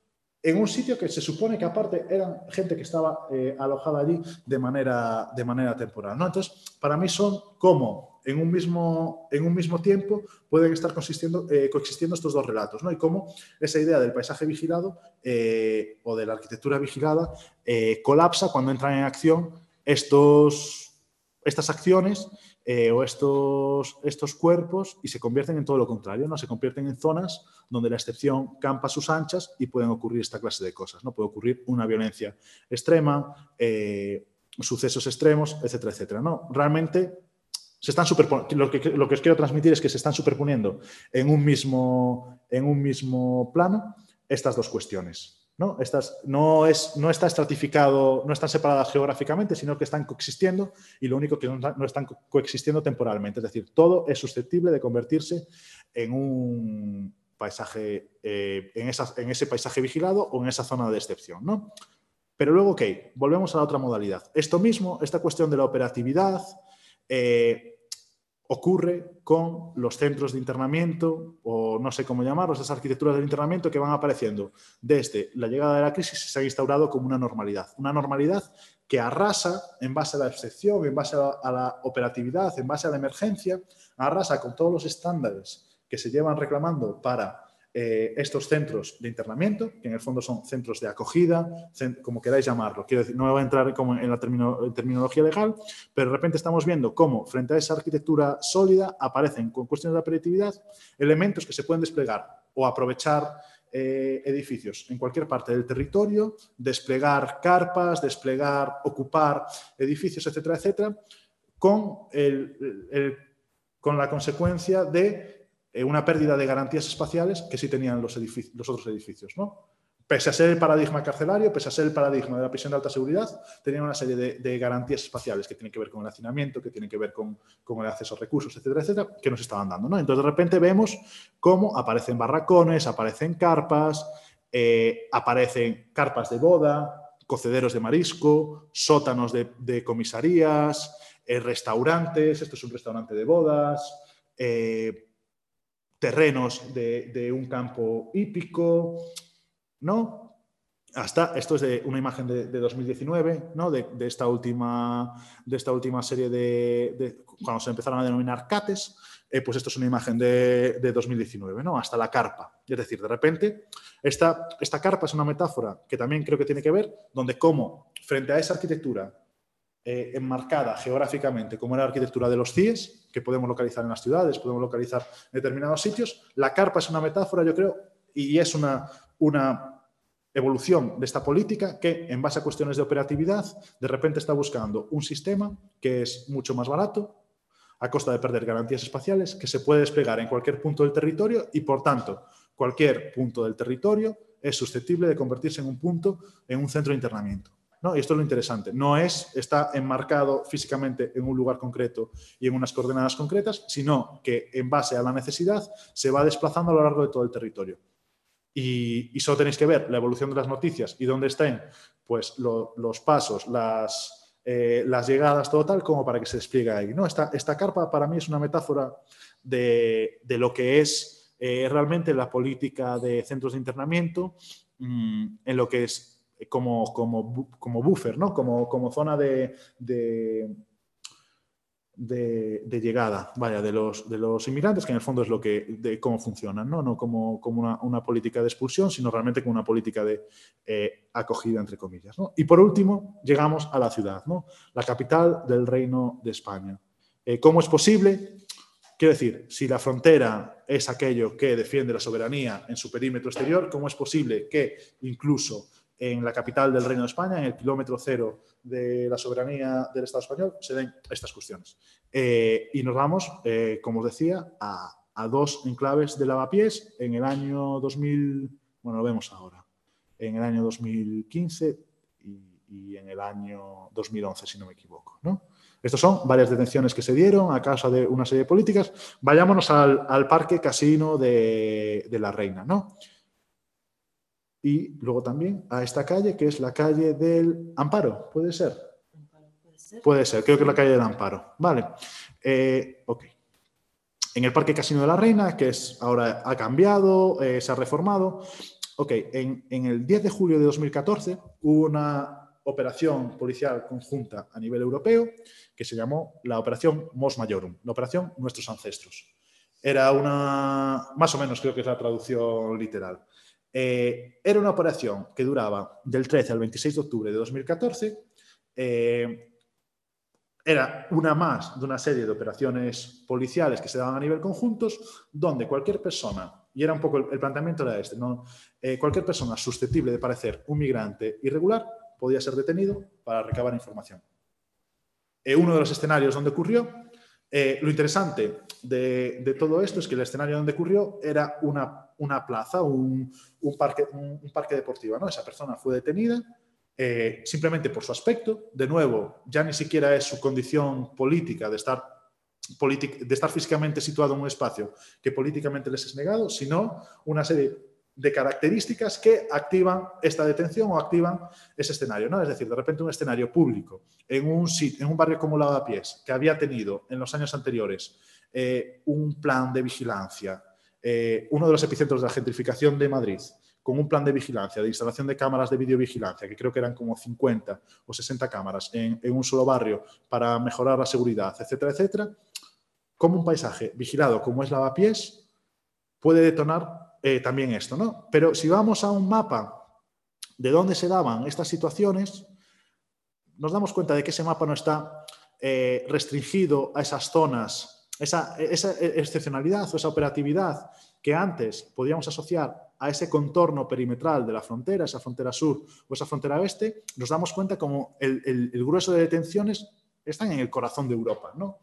en un sitio que se supone que aparte eran gente que estaba eh, alojada allí de manera, de manera temporal. ¿no? Entonces, para mí son como en un mismo, en un mismo tiempo pueden estar eh, coexistiendo estos dos relatos, ¿no? Y cómo esa idea del paisaje vigilado eh, o de la arquitectura vigilada colapsa cuando entran en acción estos, estas acciones eh, o estos, estos cuerpos y se convierten en todo lo contrario, ¿no? Se convierten en zonas donde la excepción campa a sus anchas y pueden ocurrir esta clase de cosas, ¿no? Puede ocurrir una violencia extrema, eh, sucesos extremos, etcétera, etcétera, ¿no? Realmente se están lo que, lo que os quiero transmitir es que se están superponiendo en un mismo, en un mismo plano estas dos cuestiones. ¿No? Estas, no, es, no está estratificado, no están separadas geográficamente, sino que están coexistiendo y lo único que no, están coexistiendo temporalmente. Es decir, todo es susceptible de convertirse en un paisaje, eh, en, en, ese paisaje vigilado o en esa zona de excepción. ¿no? Pero luego, ok, volvemos a la otra modalidad. Esto mismo, esta cuestión de la operatividad, eh, ocurre con los centros de internamiento o no sé cómo llamarlos, esas arquitecturas del internamiento que van apareciendo desde la llegada de la crisis y se han instaurado como una normalidad. Una normalidad que arrasa en base a la excepción, en base a la operatividad, en base a la emergencia, arrasa con todos los estándares que se llevan reclamando para eh, estos centros de internamiento, que en el fondo son centros de acogida, como queráis llamarlo. No voy a entrar como en la terminología legal, pero de repente estamos viendo cómo frente a esa arquitectura sólida aparecen con cuestiones de operatividad elementos que se pueden desplegar o aprovechar eh, edificios en cualquier parte del territorio, desplegar carpas, desplegar, ocupar edificios, etcétera, etcétera, con, con la consecuencia de eh, una pérdida de garantías espaciales que sí tenían los, otros edificios. ¿no? Pese a ser el paradigma carcelario, pese a ser el paradigma de la prisión de alta seguridad, tenían una serie de, garantías espaciales que tienen que ver con el hacinamiento, que tienen que ver con, el acceso a recursos, etcétera, etcétera, que nos estaban dando. ¿no? Entonces, de repente vemos cómo aparecen barracones, aparecen carpas, eh, aparecen carpas de boda, cocederos de marisco, sótanos de, comisarías, eh, restaurantes, esto es un restaurante de bodas, terrenos de, un campo hípico, ¿no? Hasta, esto es de una imagen de, 2019, ¿no? De, esta última, de esta última serie de, cuando se empezaron a denominar CATES, eh, pues esto es una imagen de, 2019, ¿no? Hasta la carpa. Es decir, de repente, esta, esta carpa es una metáfora que también creo que tiene que ver, donde como frente a esa arquitectura eh, enmarcada geográficamente como la arquitectura de los CIES, que podemos localizar en las ciudades, podemos localizar en determinados sitios, la carpa es una metáfora, yo creo, y es una, una evolución de esta política que, en base a cuestiones de operatividad, de repente está buscando un sistema que es mucho más barato, a costa de perder garantías espaciales, que se puede desplegar en cualquier punto del territorio y, por tanto, cualquier punto del territorio es susceptible de convertirse en un punto, en un centro de internamiento. ¿No? Y esto es lo interesante. No es, está enmarcado físicamente en un lugar concreto y en unas coordenadas concretas, sino que en base a la necesidad se va desplazando a lo largo de todo el territorio. Y, solo tenéis que ver la evolución de las noticias y dónde estén pues, los pasos, las, eh, las llegadas, todo tal, como para que se despliegue ahí. ¿no? Esta, esta carpa para mí es una metáfora de, lo que es eh, realmente la política de centros de internamiento mm, en lo que es como, como, como buffer, ¿no? como, como zona de, de, llegada vaya, de, los, de los inmigrantes, que en el fondo es lo que, de cómo funcionan, no, no como, como una, una, política de expulsión, sino realmente como una política de eh, acogida, entre comillas. ¿no? Y por último, llegamos a la ciudad, ¿no? la capital del Reino de España. Eh, ¿Cómo es posible? Quiero decir, si la frontera es aquello que defiende la soberanía en su perímetro exterior, ¿cómo es posible que incluso en la capital del Reino de España, en el kilómetro cero de la soberanía del Estado español, se den estas cuestiones. Eh, y nos vamos, eh, como os decía, a, dos enclaves de lavapiés en el año 2000, bueno, lo vemos ahora, en el año 2015 y, en el año 2011, si no me equivoco. ¿no? Estas son varias detenciones que se dieron a causa de una serie de políticas. Vayámonos al, parque casino de, de la Reina. ¿no? Y luego también a esta calle, que es la calle del Amparo, ¿puede ser? Puede ser, creo que es la calle del Amparo. Vale, eh, ok. En el Parque Casino de la Reina, que es, ahora ha cambiado, eh, se ha reformado. Ok, en, en, el 10 de julio de 2014 hubo una operación policial conjunta a nivel europeo que se llamó la Operación Mos Maiorum, la Operación Nuestros Ancestros. Era una, más o menos creo que es la traducción literal. Eh, era una operación que duraba del 13 al 26 de octubre de 2014. Eh, era una más de una serie de operaciones policiales que se daban a nivel conjuntos, donde cualquier persona, y era un poco el, planteamiento era este. Eh, cualquier persona susceptible de parecer un migrante irregular podía ser detenido para recabar información. uno de los escenarios donde ocurrió lo interesante de, todo esto es que el escenario donde ocurrió era una, plaza, un, parque, un, parque deportivo. ¿no? Esa persona fue detenida eh, simplemente por su aspecto. De nuevo, ya ni siquiera es su condición política de estar, de estar físicamente situado en un espacio que políticamente les es negado, sino una serie de características que activan esta detención o activan ese escenario. ¿no? Es decir, de repente un escenario público en un, sitio, en un barrio como Lavapiés, que había tenido en los años anteriores eh, un plan de vigilancia, eh, uno de los epicentros de la gentrificación de Madrid, con un plan de vigilancia, de instalación de cámaras de videovigilancia, que creo que eran como 50 o 60 cámaras en, un solo barrio para mejorar la seguridad, etcétera, etcétera, como un paisaje vigilado como es Lavapiés puede detonar eh, también esto, ¿no? Pero si vamos a un mapa de dónde se daban estas situaciones, nos damos cuenta de que ese mapa no está eh, restringido a esas zonas, esa, excepcionalidad o esa operatividad que antes podíamos asociar a ese contorno perimetral de la frontera, esa frontera sur o esa frontera oeste, nos damos cuenta como el, grueso de detenciones están en el corazón de Europa, ¿no?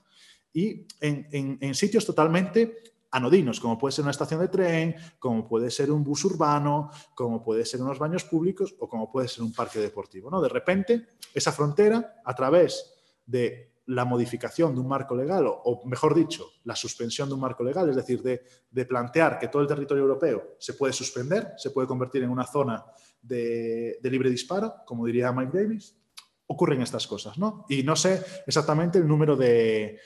Y en, en sitios totalmente anodinos, como puede ser una estación de tren, como puede ser un bus urbano, como puede ser unos baños públicos o como puede ser un parque deportivo. ¿no? De repente, esa frontera, a través de la modificación de un marco legal, o, mejor dicho, la suspensión de un marco legal, es decir, de, plantear que todo el territorio europeo se puede suspender, se puede convertir en una zona de, libre disparo, como diría Mike Davis, ocurren estas cosas, ¿no? Y no sé exactamente el número de,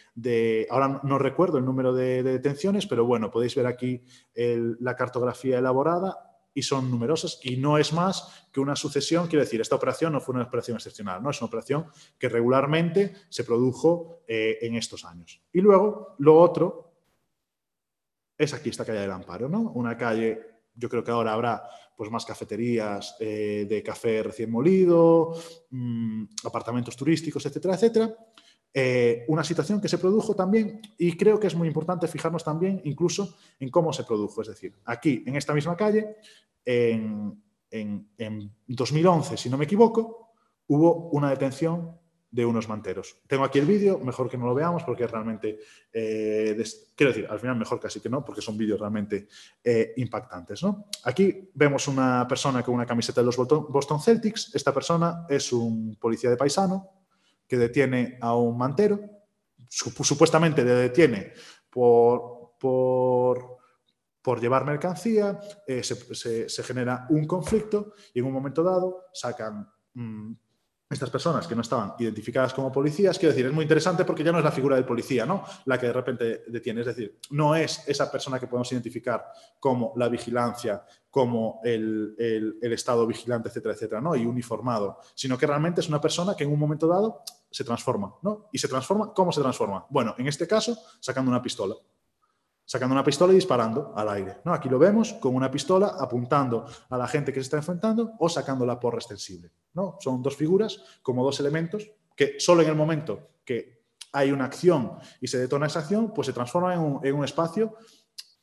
ahora no recuerdo el número de, detenciones, pero bueno, podéis ver aquí la cartografía elaborada y son numerosas y no es más que una sucesión, quiero decir, esta operación no fue una operación excepcional, ¿no? Es una operación que regularmente se produjo eh, en estos años. Y luego, lo otro es aquí esta calle del Amparo, ¿no? Una calle, yo creo que ahora habrá pues más cafeterías eh, de café recién molido, mm, apartamentos turísticos, etcétera, etcétera. Eh, una situación que se produjo también, y creo que es muy importante fijarnos también incluso en cómo se produjo. Es decir, aquí, en esta misma calle, en, en 2011, si no me equivoco, hubo una detención de unos manteros. Tengo aquí el vídeo, mejor que no lo veamos porque realmente, eh, quiero decir, al final mejor casi que no, porque son vídeos realmente eh, impactantes. ¿no? Aquí vemos una persona con una camiseta de los Boston Celtics. Esta persona es un policía de paisano que detiene a un mantero, supuestamente le detiene por, por, por llevar mercancía, eh, se, se, genera un conflicto y en un momento dado sacan... Mm, estas personas que no estaban identificadas como policías, quiero decir, es muy interesante porque ya no es la figura del policía, ¿no? La que de repente detiene, es decir, no es esa persona que podemos identificar como la vigilancia, como el, estado vigilante, etcétera, etcétera, ¿no? Y uniformado, sino que realmente es una persona que en un momento dado se transforma, ¿no? Y se transforma, ¿cómo se transforma? Bueno, en este caso, sacando una pistola sacando una pistola y disparando al aire. ¿no? Aquí lo vemos con una pistola apuntando a la gente que se está enfrentando o sacando la porra extensible. ¿no? Son dos figuras como dos elementos que solo en el momento que hay una acción y se detona esa acción, pues se transforma en un, en un espacio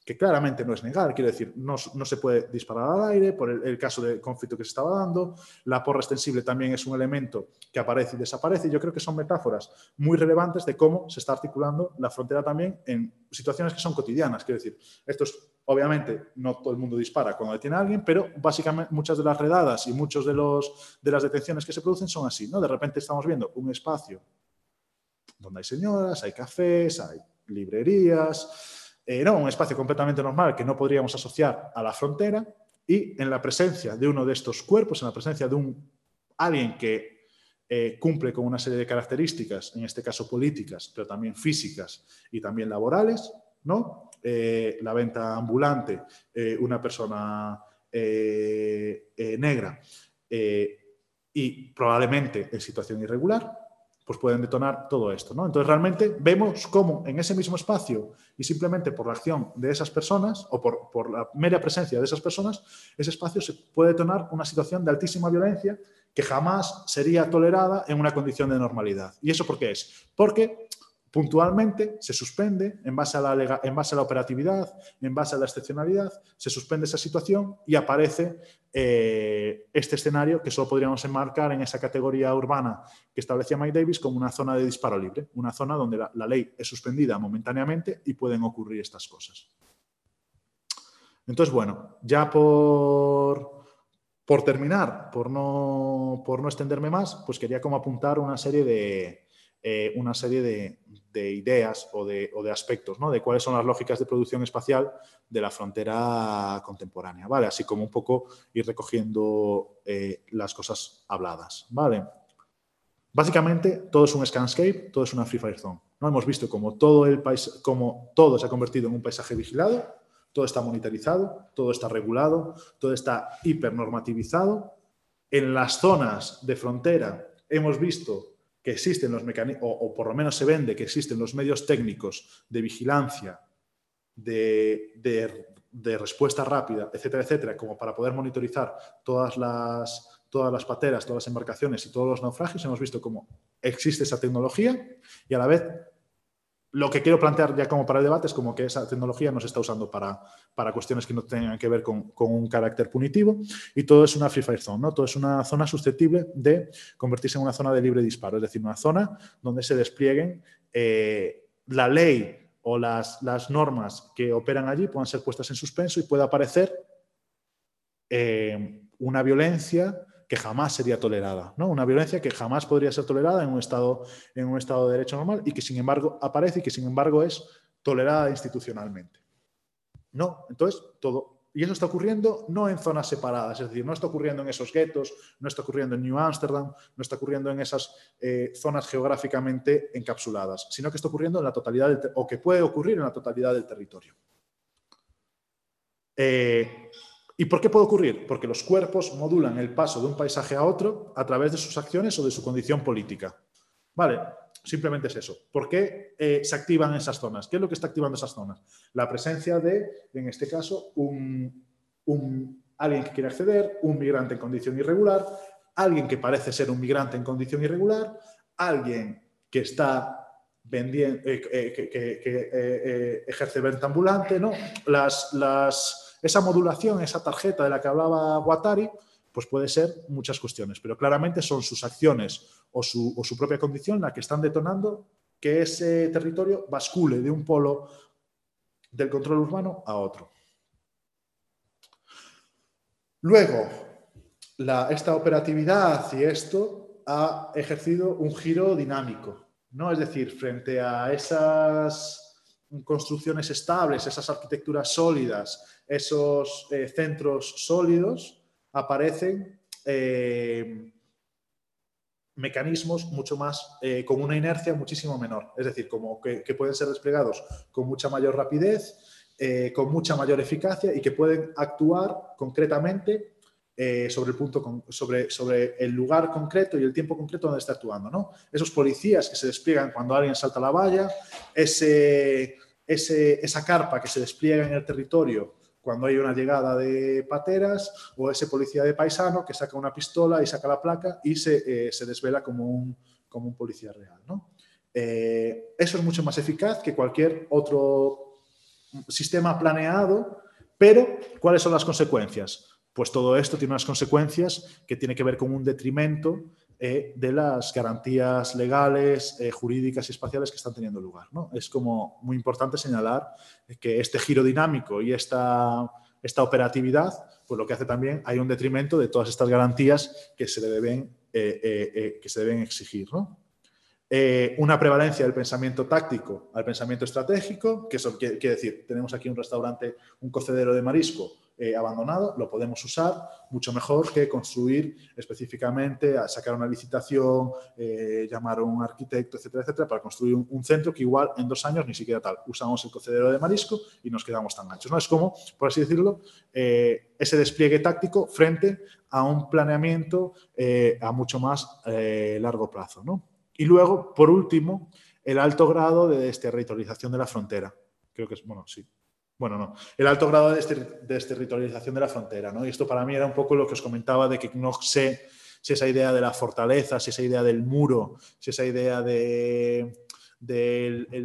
que claramente no es legal, quiero decir, no, se puede disparar al aire por el, caso de conflicto que se estaba dando, la porra extensible también es un elemento que aparece y desaparece, yo creo que son metáforas muy relevantes de cómo se está articulando la frontera también en situaciones que son cotidianas, quiero decir, esto es, obviamente, no todo el mundo dispara cuando detiene a alguien, pero básicamente muchas de las redadas y muchas de, los, de las detenciones que se producen son así, ¿no? De repente estamos viendo un espacio donde hay señoras, hay cafés, hay librerías, eh, no, un espacio completamente normal que no podríamos asociar a la frontera y en la presencia de uno de estos cuerpos, en la presencia de un alguien que eh, cumple con una serie de características, en este caso políticas, pero también físicas y también laborales, ¿no? Eh, la venta ambulante, una persona negra y probablemente en situación irregular, pues pueden detonar todo esto. ¿no? Entonces, realmente vemos cómo en ese mismo espacio y simplemente por la acción de esas personas o por, por, la mera presencia de esas personas, ese espacio se puede detonar una situación de altísima violencia que jamás sería tolerada en una condición de normalidad. ¿Y eso por qué es? Porque puntualmente se suspende en base, a la, en base a la operatividad, en base a la excepcionalidad, se suspende esa situación y aparece eh, este escenario que solo podríamos enmarcar en esa categoría urbana que establecía Mike Davis como una zona de disparo libre, una zona donde la, ley es suspendida momentáneamente y pueden ocurrir estas cosas. Entonces, bueno, ya por, por terminar, por no, por no extenderme más, pues quería como apuntar una serie de, eh, una serie de, ideas o de, aspectos, ¿no? de cuáles son las lógicas de producción espacial de la frontera contemporánea, ¿vale? Así como un poco ir recogiendo eh, las cosas habladas, ¿vale? Básicamente, todo es un scanscape, todo es una Free Fire Zone. ¿no? Hemos visto como todo, el país, como todo se ha convertido en un paisaje vigilado, todo está monitorizado, todo está regulado, todo está hipernormativizado. En las zonas de frontera hemos visto que existen los mecanismos, o, por lo menos se vende que existen los medios técnicos de vigilancia, de, respuesta rápida, etcétera, etcétera, como para poder monitorizar todas las, todas las pateras, todas las embarcaciones y todos los naufragios, hemos visto cómo existe esa tecnología y a la vez lo que quiero plantear ya como para el debate es como que esa tecnología no se está usando para, para cuestiones que no tengan que ver con, con, un carácter punitivo y todo es una Free Fire Zone, ¿no? todo es una zona susceptible de convertirse en una zona de libre disparo, es decir, una zona donde se desplieguen eh, la ley o las, las, normas que operan allí puedan ser puestas en suspenso y pueda aparecer eh, una violencia que jamás sería tolerada, ¿no? Una violencia que jamás podría ser tolerada en un estado, en un estado de derecho normal y que sin embargo aparece y que sin embargo es tolerada institucionalmente. No, entonces todo Y eso está ocurriendo no en zonas separadas, es decir, no está ocurriendo en esos guetos, no está ocurriendo en New Amsterdam, no está ocurriendo en esas eh, zonas geográficamente encapsuladas, sino que está ocurriendo en la totalidad del o que puede ocurrir en la totalidad del territorio. Eh, ¿Y por qué puede ocurrir? Porque los cuerpos modulan el paso de un paisaje a otro a través de sus acciones o de su condición política. Vale, simplemente es eso. ¿Por qué eh, se activan esas zonas? ¿Qué es lo que está activando esas zonas? La presencia de, en este caso, alguien que quiere acceder, un migrante en condición irregular, alguien que parece ser un migrante en condición irregular, alguien que está vendiendo, eh, eh, ejerce venta ambulante, ¿no? Las, las esa modulación, esa tarjeta de la que hablaba Guattari, pues puede ser muchas cuestiones, pero claramente son sus acciones o su, propia condición la que están detonando que ese territorio bascule de un polo del control urbano a otro. Luego, esta operatividad y esto ha ejercido un giro dinámico, ¿no? Es decir, frente a esas construcciones estables, esas arquitecturas sólidas, esos eh, centros sólidos, aparecen eh, mecanismos mucho más, eh, con una inercia muchísimo menor, es decir, como que, pueden ser desplegados con mucha mayor rapidez, con mucha mayor eficacia y que pueden actuar concretamente sobre, el punto sobre, sobre, el lugar concreto y el tiempo concreto donde está actuando. ¿no? Esos policías que se despliegan cuando alguien salta la valla, ese, esa carpa que se despliega en el territorio cuando hay una llegada de pateras o ese policía de paisano que saca una pistola y saca la placa y se, eh, desvela como un, como un policía real. Eh, eso es mucho más eficaz que cualquier otro sistema planeado, pero ¿cuáles son las consecuencias? Pues todo esto tiene unas consecuencias que tiene que ver con un detrimento eh, de las garantías legales, eh, jurídicas y espaciales que están teniendo lugar. ¿no? Es como muy importante señalar que este giro dinámico y esta, esta operatividad, pues lo que hace también hay un detrimento de todas estas garantías que se deben, eh, que se deben exigir. ¿no? una prevalencia del pensamiento táctico al pensamiento estratégico, que eso quiere decir, tenemos aquí un restaurante, un cocedero de marisco, eh, abandonado, lo podemos usar mucho mejor que construir específicamente, a sacar una licitación, eh, llamar a un arquitecto, etcétera, etcétera, para construir un, centro que igual en dos años ni siquiera tal. Usamos el cocedero de marisco y nos quedamos tan anchos. ¿no? Es como, por así decirlo, eh, ese despliegue táctico frente a un planeamiento a mucho más largo plazo. ¿no? Y luego, por último, el alto grado de desterritorialización de la frontera. Creo que es, bueno, sí, bueno, no, el alto grado de desterritorialización de la frontera, ¿no? Y esto para mí era un poco lo que os comentaba de que no sé si esa idea de la fortaleza, si esa idea del muro, si esa idea del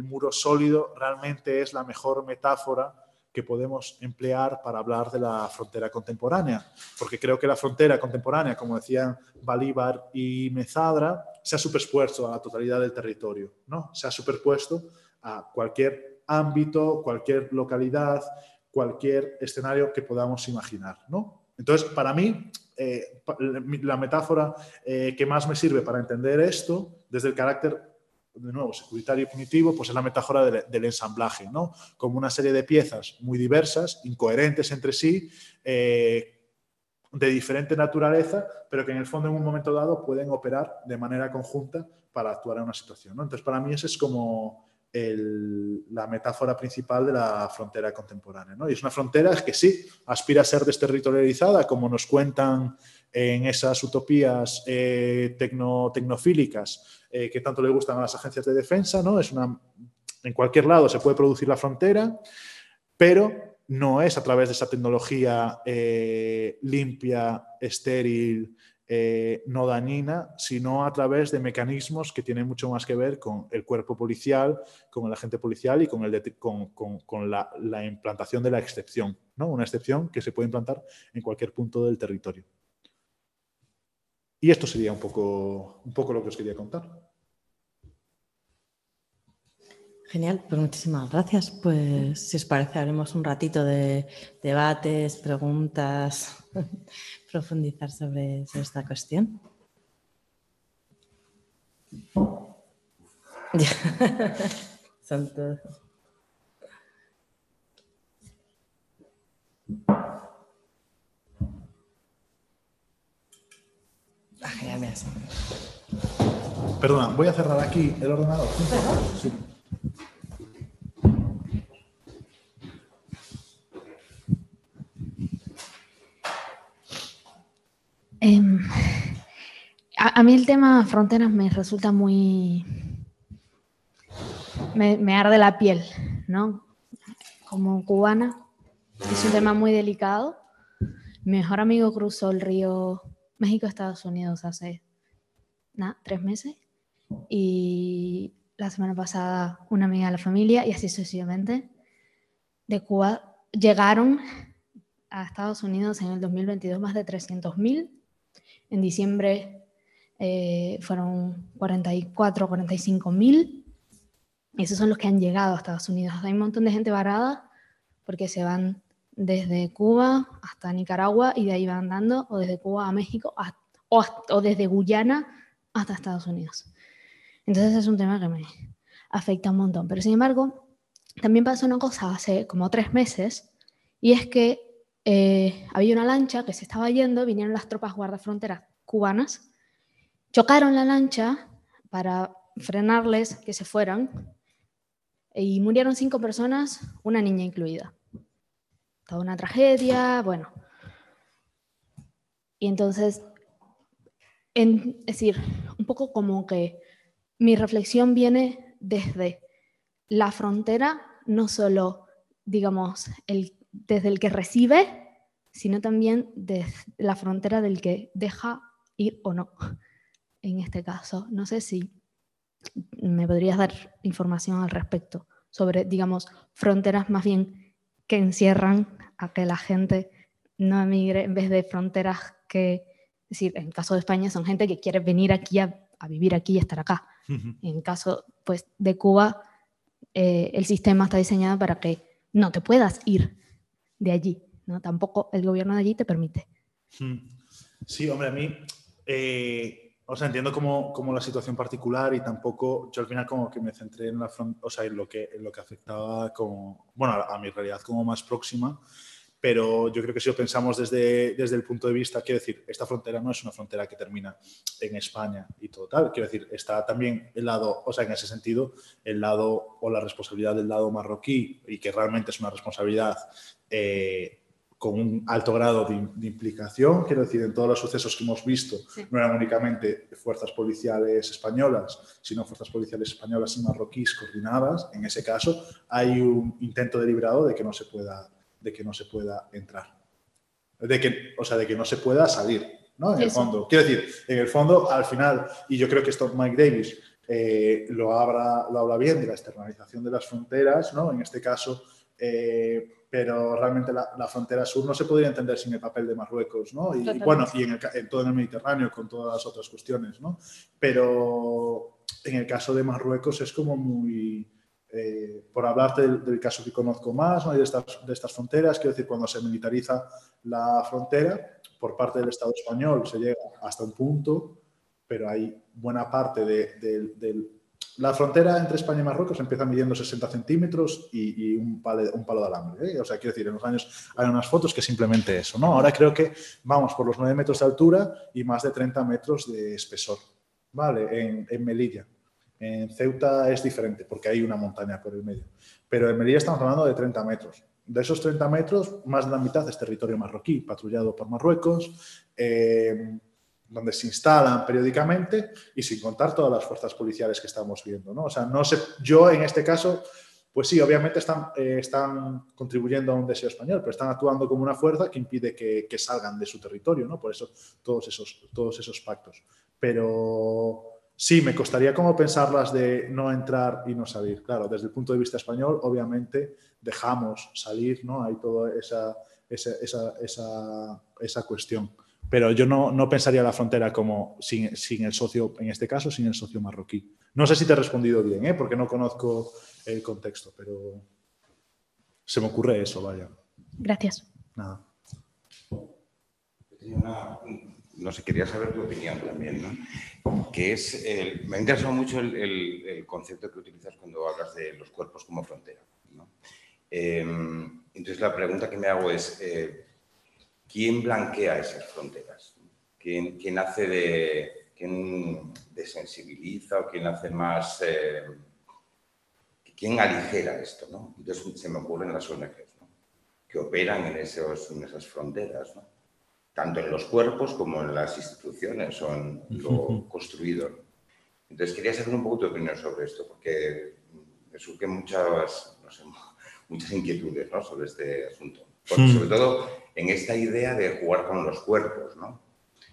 muro sólido realmente es la mejor metáfora que podemos emplear para hablar de la frontera contemporánea, porque creo que la frontera contemporánea, como decían Balíbar y Mezadra, se ha superpuesto a la totalidad del territorio, ¿no? Se ha superpuesto a cualquier ámbito, cualquier localidad, cualquier escenario que podamos imaginar. ¿no? Entonces, para mí, eh, la metáfora eh, que más me sirve para entender esto, desde el carácter, de nuevo, securitario y punitivo, pues es la metáfora del, ensamblaje, ¿no? Como una serie de piezas muy diversas, incoherentes entre sí, eh, de diferente naturaleza, pero que en el fondo en un momento dado pueden operar de manera conjunta para actuar en una situación. Entonces, para mí ese es como la metáfora principal de la frontera contemporánea. ¿no? Y es una frontera que sí aspira a ser desterritorializada, como nos cuentan en esas utopías eh, tecnofílicas eh, que tanto le gustan a las agencias de defensa. ¿no? Es una, en cualquier lado se puede producir la frontera, pero no es a través de esa tecnología eh, limpia, estéril, eh, no dañina, sino a través de mecanismos que tienen mucho más que ver con el cuerpo policial, con el agente policial y con, el con, la, implantación de la excepción, ¿no? una excepción que se puede implantar en cualquier punto del territorio. Y esto sería un poco, un poco lo que os quería contar. Genial, pues muchísimas gracias. Pues si os parece, haremos un ratito de debates, preguntas, profundizar sobre, esta cuestión? Son todos. Ah, Perdona, voy a cerrar aquí el ordenador. Em, a, mí el tema fronteras me resulta muy... Me, me, arde la piel, ¿no? Como cubana, es un tema muy delicado. Mi mejor amigo cruzó el río México-Estados Unidos hace nada, tres meses y la semana pasada una amiga de la familia y así sucesivamente de Cuba llegaron a Estados Unidos en el 2022 más de 300.000 en diciembre eh, fueron 44, 45 mil. Esos son los que han llegado a Estados Unidos. Hay un montón de gente varada porque se van desde Cuba hasta Nicaragua y de ahí van andando, o desde Cuba a México, o, o desde Guyana hasta Estados Unidos. Entonces es un tema que me afecta un montón. Pero sin embargo, también pasó una cosa hace como tres meses, y es que eh, había una lancha que se estaba yendo, vinieron las tropas guardafronteras cubanas, chocaron la lancha para frenarles que se fueran y murieron cinco personas, una niña incluida. Toda una tragedia, bueno. Y entonces, en, es decir, un poco como que mi reflexión viene desde la frontera, no solo, digamos, el desde el que recibe, sino también desde la frontera del que deja ir o no. En este caso, no sé si me podrías dar información al respecto sobre, digamos, fronteras más bien que encierran a que la gente no emigre en vez de fronteras que, es decir, en el caso de España son gente que quiere venir aquí a, vivir aquí y estar acá. En caso pues, de Cuba, eh, el sistema está diseñado para que no te puedas ir de allí, ¿no? Tampoco el gobierno de allí te permite. Hmm. Sí, hombre, a mí, eh, o sea, entiendo como, como, la situación particular y tampoco, yo al final como que me centré en, la o sea, en, lo, que, en lo que afectaba como, bueno, a, a mi realidad como más próxima, pero yo creo que si lo pensamos desde, desde el punto de vista, quiero decir, esta frontera no es una frontera que termina en España y total, quiero decir, está también el lado, o sea, en ese sentido, el lado o la responsabilidad del lado marroquí y que realmente es una responsabilidad eh, con un alto grado de, implicación, quiero decir, en todos los sucesos que hemos visto, no eran únicamente fuerzas policiales españolas, sino fuerzas policiales españolas y marroquíes coordinadas. En ese caso, hay un intento deliberado de que no se pueda de que no se pueda entrar. De que, o sea, de que no se pueda salir, ¿no? En el fondo. Quiero decir, en el fondo, al final, y yo creo que esto Mike Davis eh, lo, habla, lo habla bien de la externalización de las fronteras, ¿no? En este caso, eh, pero realmente la, frontera sur no se podría entender sin el papel de Marruecos, ¿no? Y, bueno, y en, en, todo el Mediterráneo con todas las otras cuestiones, ¿no? Pero en el caso de Marruecos es como muy eh, por hablarte del, caso que conozco más, de, estas, de estas fronteras, quiero decir, cuando se militariza la frontera por parte del Estado español se llega hasta un punto, pero hay buena parte de, la frontera entre España y Marruecos empieza midiendo 60 centímetros y, un, palo, un, palo, de alambre. ¿eh? O sea, quiero decir, en los años hay unas fotos que simplemente eso, ¿no? Ahora creo que vamos por los 9 metros de altura y más de 30 metros de espesor, ¿vale? En, en Melilla. En Ceuta es diferente porque hay una montaña por el medio. Pero en Melilla estamos hablando de 30 metros. De esos 30 metros, más de la mitad es territorio marroquí, patrullado por Marruecos, eh, donde se instalan periódicamente y sin contar todas las fuerzas policiales que estamos viendo. ¿no? O sea, no sé, yo en este caso, pues sí, obviamente están, eh, contribuyendo a un deseo español, pero están actuando como una fuerza que impide que, salgan de su territorio, ¿no? Por eso todos esos, todos esos pactos. Pero Sí, me costaría como pensarlas de no entrar y no salir. Claro, desde el punto de vista español, obviamente dejamos salir, ¿no? Hay toda esa, esa, esa, cuestión. Pero yo no, no, pensaría la frontera como sin, sin, el socio, en este caso, sin el socio marroquí. No sé si te he respondido bien, ¿eh? porque no conozco el contexto, pero se me ocurre eso, vaya. Gracias. Nada no sé, quería saber tu opinión también, ¿no? Que es, me ha interesado mucho el, concepto que utilizas cuando hablas de los cuerpos como frontera, ¿no? Em, entonces la pregunta que me hago es, eh, ¿quién blanquea esas fronteras? ¿Quién, hace de, quién desensibiliza o quién hace más, eh, quién aligera esto, ¿no? Entonces se me ocurren las ONGs, ¿no? que operan en, esos, en esas fronteras, ¿no? tanto en los cuerpos como en las instituciones o en lo construido. Entonces quería saber un poco tu opinión sobre esto, porque me surgen muchas, no sé, muchas inquietudes ¿no? sobre este asunto. sobre todo en esta idea de jugar con los cuerpos, ¿no?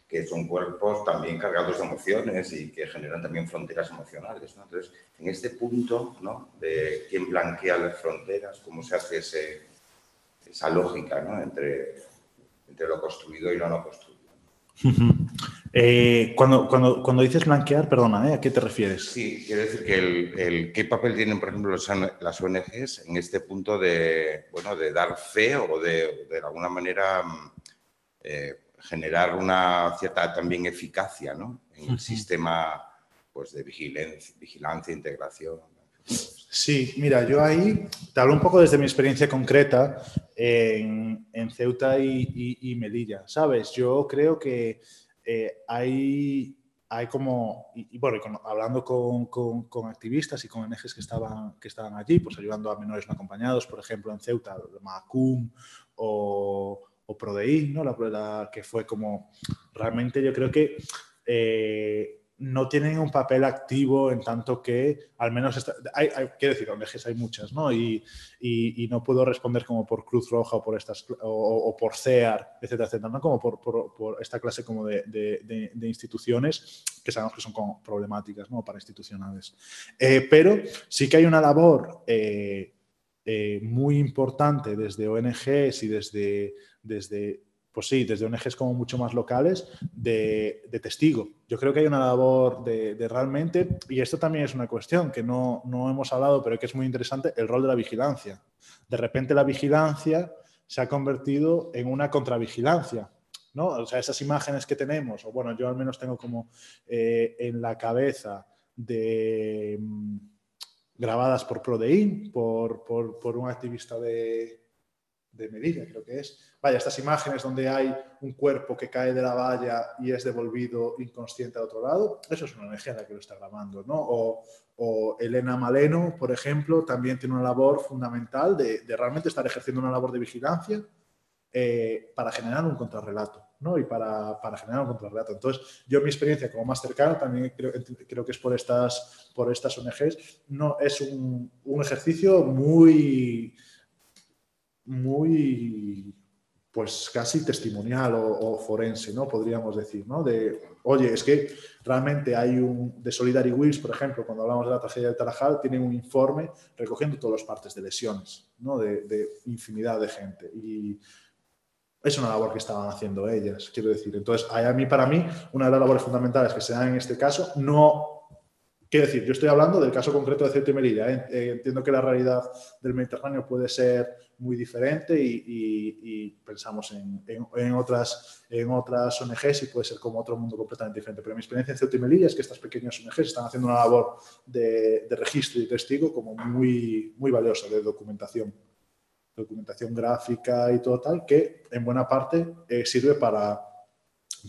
que son cuerpos también cargados de emociones y que generan también fronteras emocionales. Entonces, en este punto ¿no? de quién blanquea las fronteras, cómo se hace ese, esa lógica ¿no? entre, entre lo construido y lo no construido. Eh, cuando, cuando, cuando, dices blanquear, perdona, ¿eh? ¿a qué te refieres? Sí, quiero decir que el, qué papel tienen, por ejemplo, las ONGs en este punto de, bueno, de dar fe o de, de alguna manera eh, generar una cierta también eficacia ¿no? en el sistema pues, de vigilancia, vigilancia, integración. Sí, mira, yo ahí te hablo un poco desde mi experiencia concreta en, en Ceuta y, y, Melilla, ¿sabes? Yo creo que eh, hay, hay como, y, bueno, hablando con, con, activistas y con ONGs que estaban, que estaban allí, pues ayudando a menores no acompañados, por ejemplo, en Ceuta, Macum o, o ProDI, ¿no? La, que fue como, realmente yo creo que eh, no tienen un papel activo en tanto que, al menos, hay, quiero decir, ONGs hay muchas, ¿no? Y, y, no puedo responder como por Cruz Roja o por, estas, o, por CEAR, etcétera, etcétera, ¿no? Como por, por, esta clase como de, de, de, instituciones que sabemos que son como problemáticas, ¿no? Para institucionales. Eh, pero sí que hay una labor... Eh, muy importante desde ONGs y desde desde, pues sí, desde ONGs como mucho más locales, de, testigo. Yo creo que hay una labor de, realmente, y esto también es una cuestión que no, no hemos hablado, pero que es muy interesante, el rol de la vigilancia. De repente la vigilancia se ha convertido en una contravigilancia. ¿no? O sea, esas imágenes que tenemos, o bueno, yo al menos tengo como eh, en la cabeza de mm, grabadas por Prodein, por, por un activista de, de Melilla, creo que es. Vaya, estas imágenes donde hay un cuerpo que cae de la valla y es devolvido inconsciente al otro lado, eso es una ONG que lo está grabando, ¿no? O, Elena Maleno, por ejemplo, también tiene una labor fundamental de, realmente estar ejerciendo una labor de vigilancia eh, para generar un contrarrelato, ¿no? Y para, para, generar un contrarrelato. Entonces, yo mi experiencia como más cercano, también creo, creo, que es por estas, por estas ONGs, no, es un, un ejercicio muy muy, pues casi testimonial o, forense, ¿no? Podríamos decir, ¿no? De, oye, es que realmente hay un, de Solidary Wills, por ejemplo, cuando hablamos de la tragedia de Tarajal, tienen un informe recogiendo todas las partes de lesiones, ¿no? De, infinidad de gente. Y es una labor que estaban haciendo ellas, quiero decir. Entonces, a mí, para mí, una de las labores fundamentales que se dan en este caso, no Quiero decir, yo estoy hablando del caso concreto de Ceuta y Melilla. Eh, entiendo que la realidad del Mediterráneo puede ser muy diferente y, pensamos en, otras, en otras ONGs y puede ser como otro mundo completamente diferente. Pero mi experiencia en Ceuta y Melilla es que estas pequeñas ONGs están haciendo una labor de, registro y testigo como muy, muy valiosa de documentación. Documentación gráfica y todo tal, que en buena parte eh, sirve para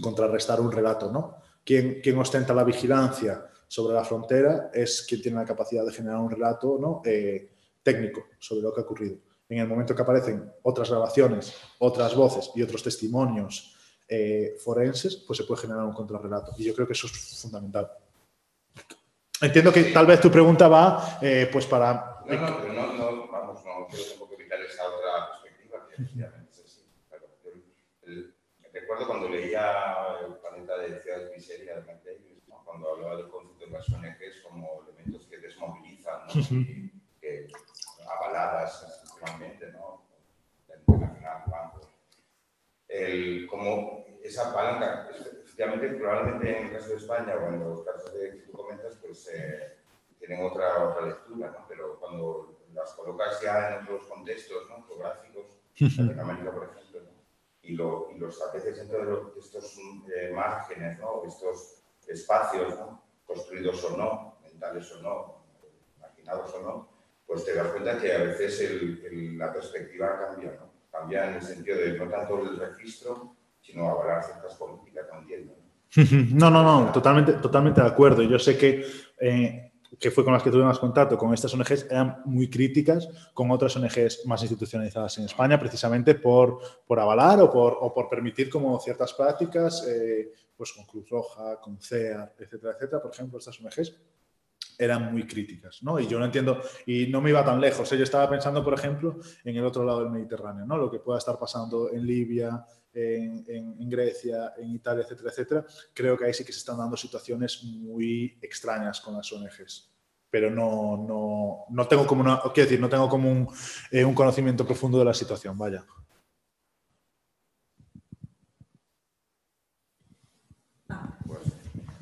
contrarrestar un relato. ¿no? ¿Quién, ¿Quién ostenta la vigilancia? sobre la frontera es quien tiene la capacidad de generar un relato ¿no? Eh, técnico sobre lo que ha ocurrido. En el momento que aparecen otras grabaciones, otras voces y otros testimonios eh, forenses, pues se puede generar un contrarrelato. Y yo creo que eso es fundamental. Entiendo que tal vez tu pregunta va eh, pues para... No, no, pero no, no, vamos, no quiero tampoco evitar esa otra perspectiva, que efectivamente es así. recuerdo cuando leía el planeta de Ciudad de Miseria de cuando hablaba del concepto de las ONGs como elementos que desmovilizan, ¿no? y que avaladas institucionalmente, ¿no? Internacional, banco. El, como esa palanca, efectivamente, probablemente en el caso de España o en los casos de, que tú comentas, pues eh, tienen otra, otra lectura, ¿no? pero cuando las colocas ya en otros contextos ¿no? geográficos, en Latinoamérica, por ejemplo, ¿no? y, lo, y los estableces dentro de, estos eh, márgenes, ¿no? estos espacios, construidos o no, mentales o no, imaginados o no, pues te das cuenta que a veces la perspectiva cambia, Cambia en el sentido de no tanto el registro, sino avalar ciertas políticas, no entiendo. No, no, no, totalmente, totalmente de acuerdo. Yo sé que, eh, que fue con las que tuve más contacto con estas ONGs, eran muy críticas con otras ONGs más institucionalizadas en España, precisamente por, por avalar o por, o por permitir como ciertas prácticas, eh, pues con Cruz Roja, con CEA, etcétera, etcétera. Por ejemplo, estas ONGs eran muy críticas, ¿no? Y yo no entiendo, y no me iba tan lejos. ¿eh? Yo estaba pensando, por ejemplo, en el otro lado del Mediterráneo, ¿no? Lo que pueda estar pasando en Libia, en, en, Grecia, en Italia, etcétera, etcétera. Creo que ahí sí que se están dando situaciones muy extrañas con las ONGs. Pero no, no, no tengo como una, quiero decir, no tengo como un, eh, un conocimiento profundo de la situación, vaya.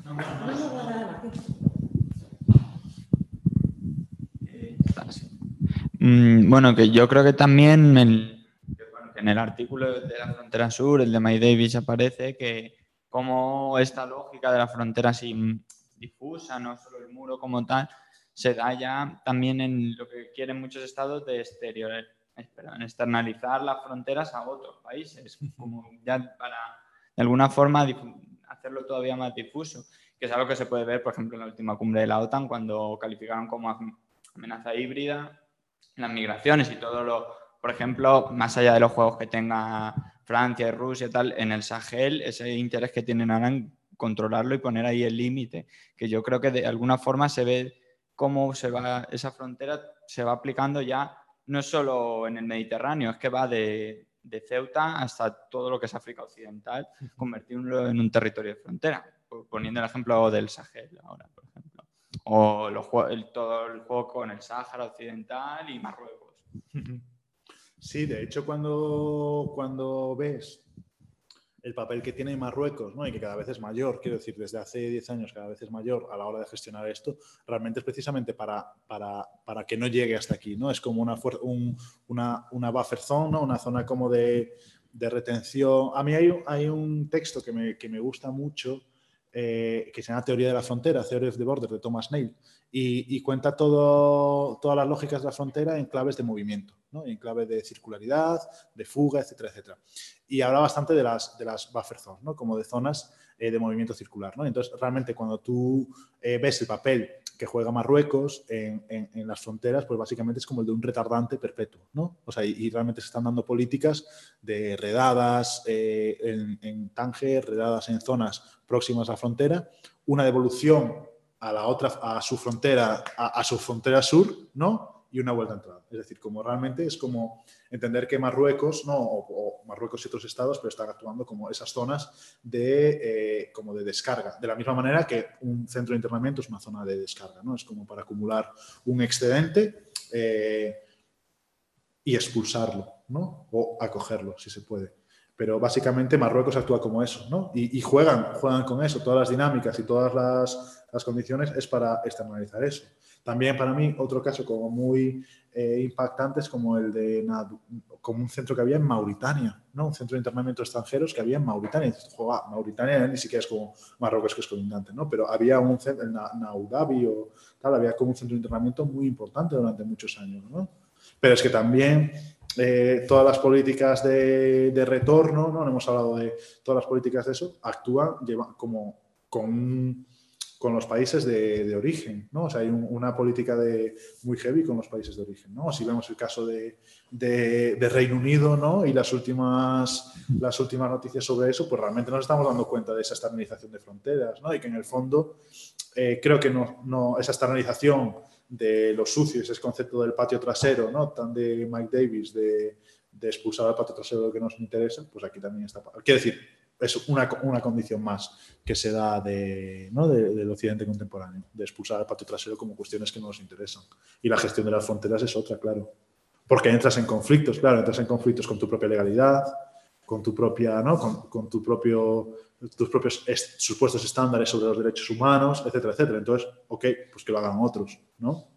Mm, bueno, que yo creo que también en, en el artículo de la frontera sur, el de May Davis, aparece que como esta lógica de la frontera así difusa, no solo el muro como tal, se da ya también en lo que quieren muchos estados de exterior, en externalizar las fronteras a otros países, como ya para de alguna forma hacerlo todavía más difuso, que es algo que se puede ver, por ejemplo, en la última cumbre de la OTAN, cuando calificaron como amenaza híbrida las migraciones y todo lo, por ejemplo, más allá de los juegos que tenga Francia y Rusia y tal, en el Sahel, ese interés que tienen ahora en controlarlo y poner ahí el límite, que yo creo que de alguna forma se ve cómo se va, esa frontera se va aplicando ya no solo en el Mediterráneo, es que va de, de Ceuta hasta todo lo que es África Occidental, convertirlo en un territorio de frontera, poniendo el ejemplo del Sahel ahora, por ejemplo o todo el juego con el Sáhara Occidental y Marruecos. Sí, de hecho, cuando, cuando ves el papel que tiene Marruecos, ¿no? y que cada vez es mayor, quiero decir, desde hace 10 años cada vez es mayor a la hora de gestionar esto, realmente es precisamente para, para, para que no llegue hasta aquí. ¿no? Es como una, un, una, una buffer zone, una zona como de, de retención. A mí hay, hay un texto que me, que me gusta mucho eh, que se llama Teoría de la Frontera, Theory of the Border, de Thomas Nail, y, cuenta todo, todas las lógicas de la frontera en claves de movimiento, en clave de circularidad, de fuga, etcétera, etcétera. Y habla bastante de las, de las buffer zones, ¿no? como de zonas eh, de movimiento circular. ¿no? Entonces, realmente cuando tú eh, ves el papel que juega Marruecos en, las fronteras, pues básicamente es como el de un retardante perpetuo, ¿no? O sea, y, realmente se están dando políticas de redadas eh, en, Tánger, redadas en zonas próximas a la frontera, una devolución a la otra, a su frontera, a su frontera sur, ¿no? Y una vuelta a entrada. Es decir, como realmente es como entender que Marruecos, no, o, Marruecos y otros estados, pero están actuando como esas zonas de, eh, como de descarga. De la misma manera que un centro de internamiento es una zona de descarga, ¿no? Es como para acumular un excedente eh, y expulsarlo, ¿no? O acogerlo, si se puede. Pero básicamente Marruecos actúa como eso, ¿no? Y, y juegan, juegan con eso, todas las dinámicas y todas las, las condiciones es para externalizar eso. También para mí otro caso como muy eh, impactante es como el de como un centro que había en Mauritania, ¿no? Un centro de internamiento de extranjeros que había en Mauritania. Mauritania ni siquiera es como Marruecos que es colindante, ¿no? Pero había un centro en Abu o tal, había como un centro de internamiento muy importante durante muchos años, ¿no? Pero es que también eh, todas las políticas de, de, retorno, ¿no? hemos hablado de todas las políticas de eso, actúan como con un con los países de, de, origen, ¿no? O sea, hay una política de, muy heavy con los países de origen, ¿no? Si vemos el caso de, de, Reino Unido, ¿no? Y las últimas, las últimas noticias sobre eso, pues realmente nos estamos dando cuenta de esa externalización de fronteras, ¿no? Y que en el fondo eh, creo que no, no, esa externalización de los sucios, ese concepto del patio trasero, ¿no? Tan de Mike Davis, de, de expulsar al patio trasero lo que nos interesa, pues aquí también está. Quiero decir, es una, una, condición más que se da de, ¿no? de, del occidente contemporáneo, de expulsar al patio trasero como cuestiones que no nos interesan. Y la gestión de las fronteras es otra, claro. Porque entras en conflictos, claro, entras en conflictos con tu propia legalidad, con tu propia, ¿no? con, con tu propio, tus propios supuestos estándares sobre los derechos humanos, etcétera, etcétera. Entonces, ok, pues que lo hagan otros, ¿no?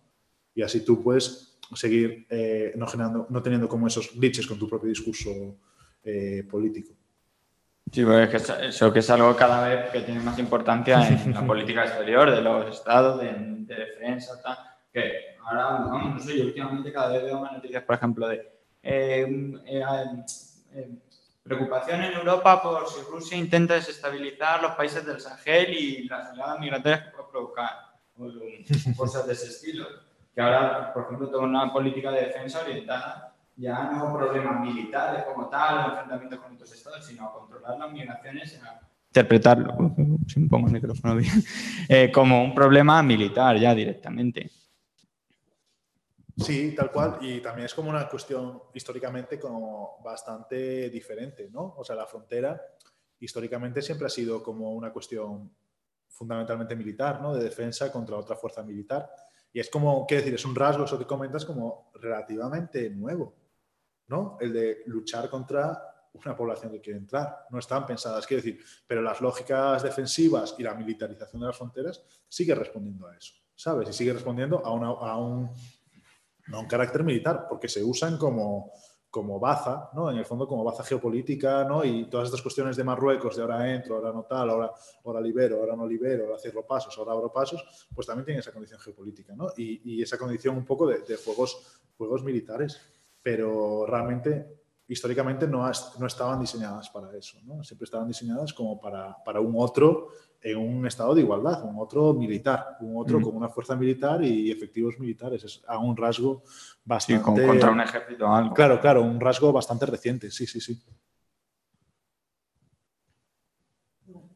Y así tú puedes seguir eh, no, generando, no teniendo como esos glitches con tu propio discurso eh, político. Sí, pues que eso que es algo cada vez que tiene más importancia en la política exterior de los estados, de, defensa, tal, que ahora, no sé, yo últimamente cada vez veo más noticias, por ejemplo, de eh, eh, eh, Preocupación en Europa por si Rusia intenta desestabilizar los países del Sahel y las oleadas migratorias que puede provocar, cosas de ese estilo. Que ahora, por ejemplo, toda una política de defensa orientada ya no a problemas militares como tal, enfrentamientos con otros estados, sino a controlar las migraciones interpretarlo, si me pongo el micrófono bien, eh, como un problema militar ya directamente. Sí, tal cual. Y también es como una cuestión históricamente como bastante diferente, ¿no? O sea, la frontera históricamente siempre ha sido como una cuestión fundamentalmente militar, ¿no? De defensa contra otra fuerza militar. Y es como, ¿qué decir? Es un rasgo, eso que comentas, como relativamente nuevo, ¿no? El de luchar contra una población que quiere entrar. No están pensadas, quiero decir, pero las lógicas defensivas y la militarización de las fronteras sigue respondiendo a eso, ¿sabes? Y sigue respondiendo a, una, a un no un carácter militar, porque se usan como, como baza, ¿no? En el fondo como baza geopolítica, ¿no? Y todas estas cuestiones de Marruecos, de ahora entro, ahora no tal, ahora, ahora libero, ahora no libero, ahora cierro pasos, ahora abro pasos, pues también tienen esa condición geopolítica, ¿no? Y, y esa condición un poco de, juegos, juegos militares. Pero realmente, históricamente, no, no estaban diseñadas para eso, ¿no? Siempre estaban diseñadas como para, para un otro en un estado de igualdad, un otro militar, un otro mm. con una fuerza militar y efectivos militares. Es a un rasgo bastante... Sí, contra un ejército algo. Claro, claro, un rasgo bastante reciente, sí, sí, sí.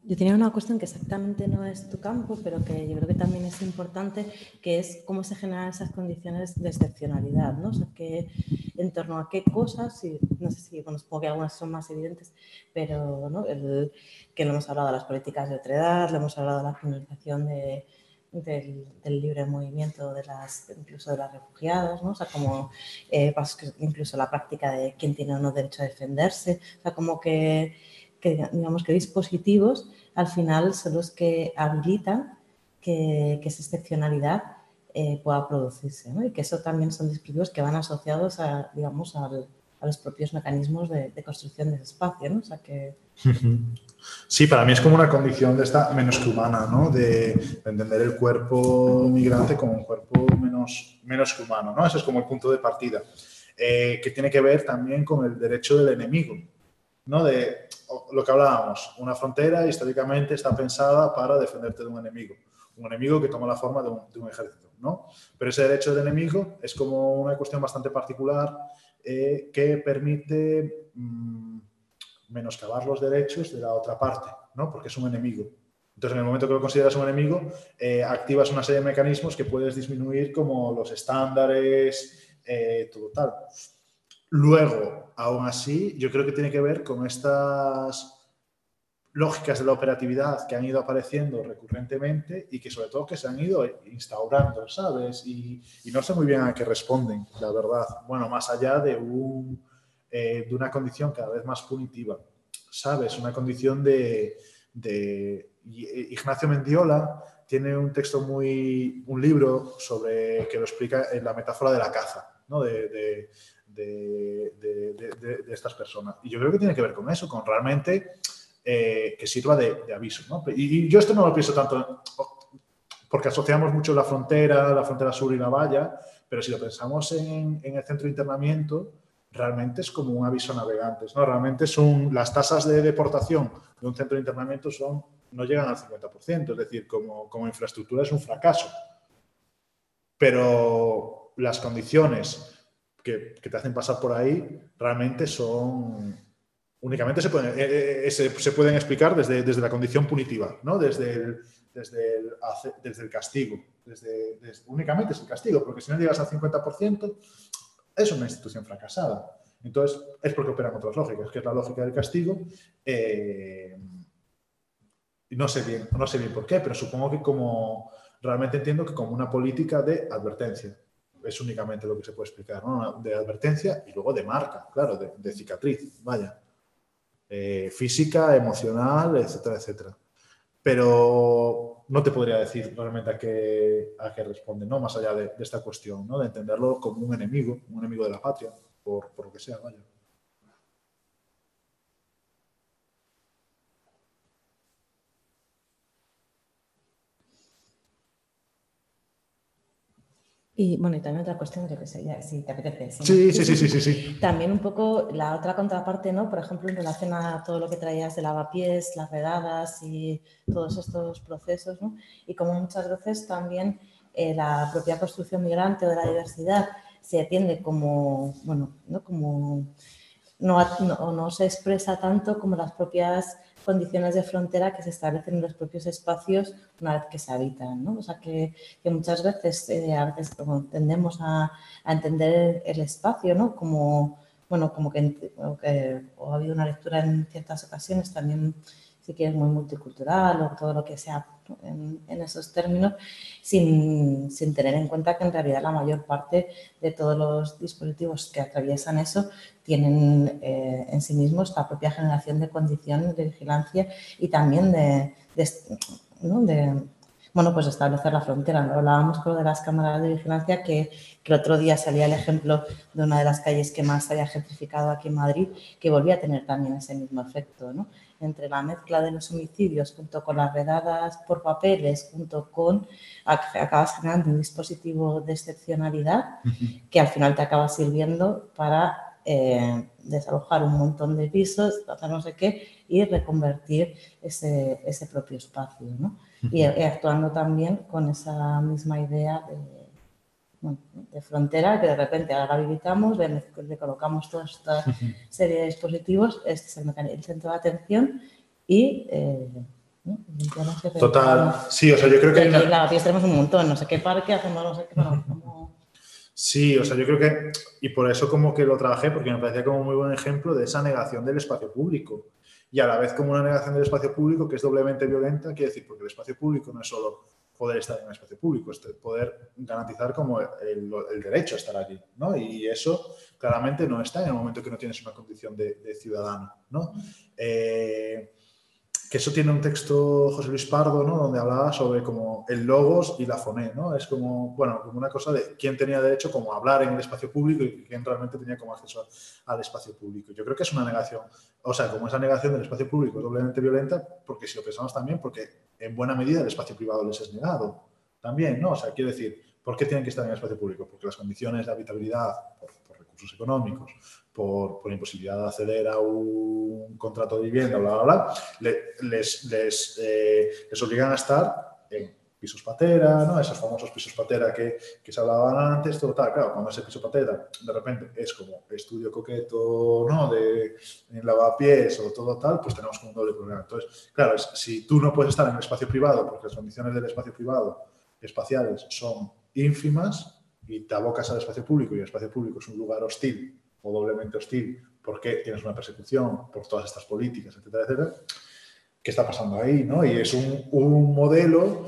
Yo tenía una cuestión que exactamente no es tu campo, pero que yo creo que también es importante, que es cómo se generan esas condiciones de excepcionalidad, ¿no? O sea, que en torno a qué cosas, y no sé si, bueno, supongo que algunas son más evidentes, pero ¿no? El, que lo hemos hablado de las políticas de otredad, le hemos hablado de la criminalización de, del, del, libre movimiento de las, incluso de las refugiadas, ¿no? O sea, como eh, incluso la práctica de quién tiene o no derecho a defenderse, o sea, como que que digamos que dispositivos al final son los que habilitan que, esa excepcionalidad eh, pueda producirse ¿no? y que eso también son dispositivos que van asociados a, digamos, a los propios mecanismos de, construcción de ese espacio. ¿no? O sea que... Sí, para mí es como una condición de esta menos que humana, ¿no? de, de entender el cuerpo migrante como un cuerpo menos, menos que humano. ¿no? Ese es como el punto de partida, eh, que tiene que ver también con el derecho del enemigo. ¿No? De lo que hablábamos, una frontera históricamente está pensada para defenderte de un enemigo, un enemigo que toma la forma de un, de un ejército, ¿no? Pero ese derecho del enemigo es como una cuestión bastante particular eh, que permite mmm, menoscabar los derechos de la otra parte, ¿no? Porque es un enemigo. Entonces, en el momento que lo consideras un enemigo, eh, activas una serie de mecanismos que puedes disminuir como los estándares, eh, todo tal. Luego, aún así, yo creo que tiene que ver con estas lógicas de la operatividad que han ido apareciendo recurrentemente y que sobre todo que se han ido instaurando, ¿sabes? Y, y no sé muy bien a qué responden, la verdad. Bueno, más allá de, eh, una condición cada vez más punitiva, ¿sabes? Una condición de, de... Ignacio Mendiola tiene un texto muy, un libro sobre que lo explica en la metáfora de la caza, ¿no? De, de, de, de, estas personas. Y yo creo que tiene que ver con eso, con realmente eh, que sirva de, aviso. ¿no? Y, y, yo esto no lo pienso tanto porque asociamos mucho la frontera, la frontera sur y la valla, pero si lo pensamos en, en el centro de internamiento, realmente es como un aviso a navegantes. ¿no? Realmente son las tasas de deportación de un centro de internamiento son, no llegan al 50%, es decir, como, como infraestructura es un fracaso. Pero las condiciones que, que, te hacen pasar por ahí realmente son únicamente se pueden, eh, eh, se, se, pueden explicar desde, desde, la condición punitiva, ¿no? desde, el, desde, el, desde el castigo. Desde, desde, únicamente es el castigo, porque si no llegas al 50%, es una institución fracasada. Entonces, es porque operan otras lógicas, que es la lógica del castigo. Eh, no, sé bien, no sé bien por qué, pero supongo que como realmente entiendo que como una política de advertencia es únicamente lo que se puede explicar, ¿no? De advertencia y luego de marca, claro, de, cicatriz, vaya. Eh, física, emocional, etcétera, etcétera. Pero no te podría decir realmente a qué, a qué responde, ¿no? Más allá de, de, esta cuestión, ¿no? De entenderlo como un enemigo, un enemigo de la patria, por, por lo que sea, vaya. Y bueno, y también otra cuestión, yo que sé, ya, si te apetece. Sí, sí, sí, sí, sí, sí. También un poco la otra contraparte, ¿no? Por ejemplo, en relación a todo lo que traías de lavapiés, las redadas y todos estos procesos, ¿no? Y como muchas veces también eh, la propia construcción migrante o de la diversidad se atiende como, bueno, ¿no? Como no, no, no se expresa tanto como las propias condiciones de frontera que se establecen en los propios espacios una vez que se habitan. ¿no? O sea, que, muchas veces, eh, a veces tendemos a, entender el espacio ¿no? como, bueno, como que, como que o ha habido una lectura en ciertas ocasiones también si quieres, muy multicultural o todo lo que sea en, esos términos, sin, sin, tener en cuenta que en realidad la mayor parte de todos los dispositivos que atraviesan eso tienen eh, en sí mismos la propia generación de condiciones de vigilancia y también de, de bueno, pues establecer la frontera. ¿no? Hablábamos con lo de las cámaras de vigilancia, que, que, el otro día salía el ejemplo de una de las calles que más se había gentrificado aquí en Madrid, que volvía a tener también ese mismo efecto, ¿no? Entre la mezcla de los homicidios junto con las redadas por papeles, junto con, acabas generando un dispositivo de excepcionalidad que al final te acaba sirviendo para eh, desalojar un montón de pisos, hacer no sé qué y reconvertir ese, ese propio espacio. ¿no? Y, y, actuando también con esa misma idea de, de frontera que de repente ahora habilitamos, le, le colocamos toda esta serie de dispositivos, este es el, el centro de atención y... Eh, ¿no? Total, sí, o sea, yo creo que... Aquí tenemos un montón, no sé qué parque, hacemos no sé qué... Bueno, como... Sí, o sea, yo creo que, y por eso como que lo trabajé, porque me parecía como muy buen ejemplo de esa negación del espacio público. Y a la vez como una negación del espacio público que es doblemente violenta, quiere decir, porque el espacio público no es solo poder estar en el espacio público, es poder garantizar como el, derecho a estar allí, ¿no? Y eso claramente no está en el momento que no tienes una condición de, de ciudadano, ¿no? Eh, que eso tiene un texto José Luis Pardo, ¿no? Donde hablaba sobre como el logos y la foné, ¿no? Es como, bueno, como una cosa de quién tenía derecho como a hablar en el espacio público y quién realmente tenía como acceso al espacio público. Yo creo que es una negación, o sea, como esa negación del espacio público es doblemente violenta, porque si lo pensamos también, porque en buena medida el espacio privado les es negado también, ¿no? O sea, quiero decir, ¿por qué tienen que estar en el espacio público? Porque las condiciones de habitabilidad, por, por recursos económicos, por, por, imposibilidad de acceder a un contrato de vivienda, bla, bla, bla, les, les, eh, les obligan a estar en pisos patera, ¿no? Esos famosos pisos patera que, que se hablaban antes, todo tal. Claro, cuando ese piso patera de repente es como estudio coqueto, ¿no? De en lavapiés o todo tal, pues tenemos como un doble problema. Entonces, claro, es, si tú no puedes estar en el espacio privado porque las condiciones del espacio privado espaciales son ínfimas y te abocas al espacio público y el espacio público es un lugar hostil o doblemente hostil porque tienes una persecución por todas estas políticas, etcétera, etcétera. ¿Qué está pasando ahí? ¿no? Y es un, modelo